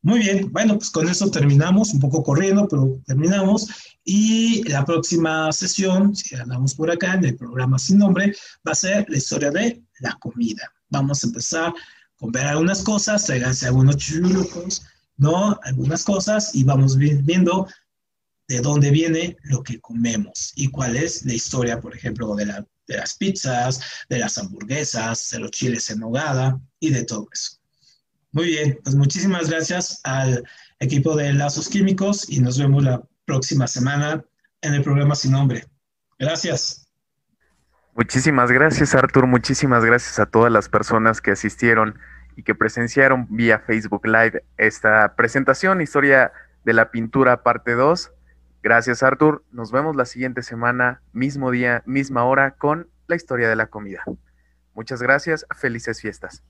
Speaker 1: Muy bien, bueno, pues con eso terminamos, un poco corriendo, pero terminamos. Y la próxima sesión, si andamos por acá en el programa sin nombre, va a ser la historia de la comida. Vamos a empezar con ver algunas cosas, tráiganse algunos churucos, ¿no? Algunas cosas y vamos viendo de dónde viene lo que comemos y cuál es la historia, por ejemplo, de, las pizzas, de las hamburguesas, de los chiles en nogada y de todo eso. Muy bien, pues muchísimas gracias al equipo de Lazos Químicos y nos vemos la próxima semana en el programa Sin Nombre. Gracias.
Speaker 2: Muchísimas gracias, Artur. Muchísimas gracias a todas las personas que asistieron y que presenciaron vía Facebook Live esta presentación, Historia de la Pintura, parte 2. Gracias, Arthur. Nos vemos la siguiente semana, mismo día, misma hora, con la historia de la comida. Muchas gracias. Felices fiestas.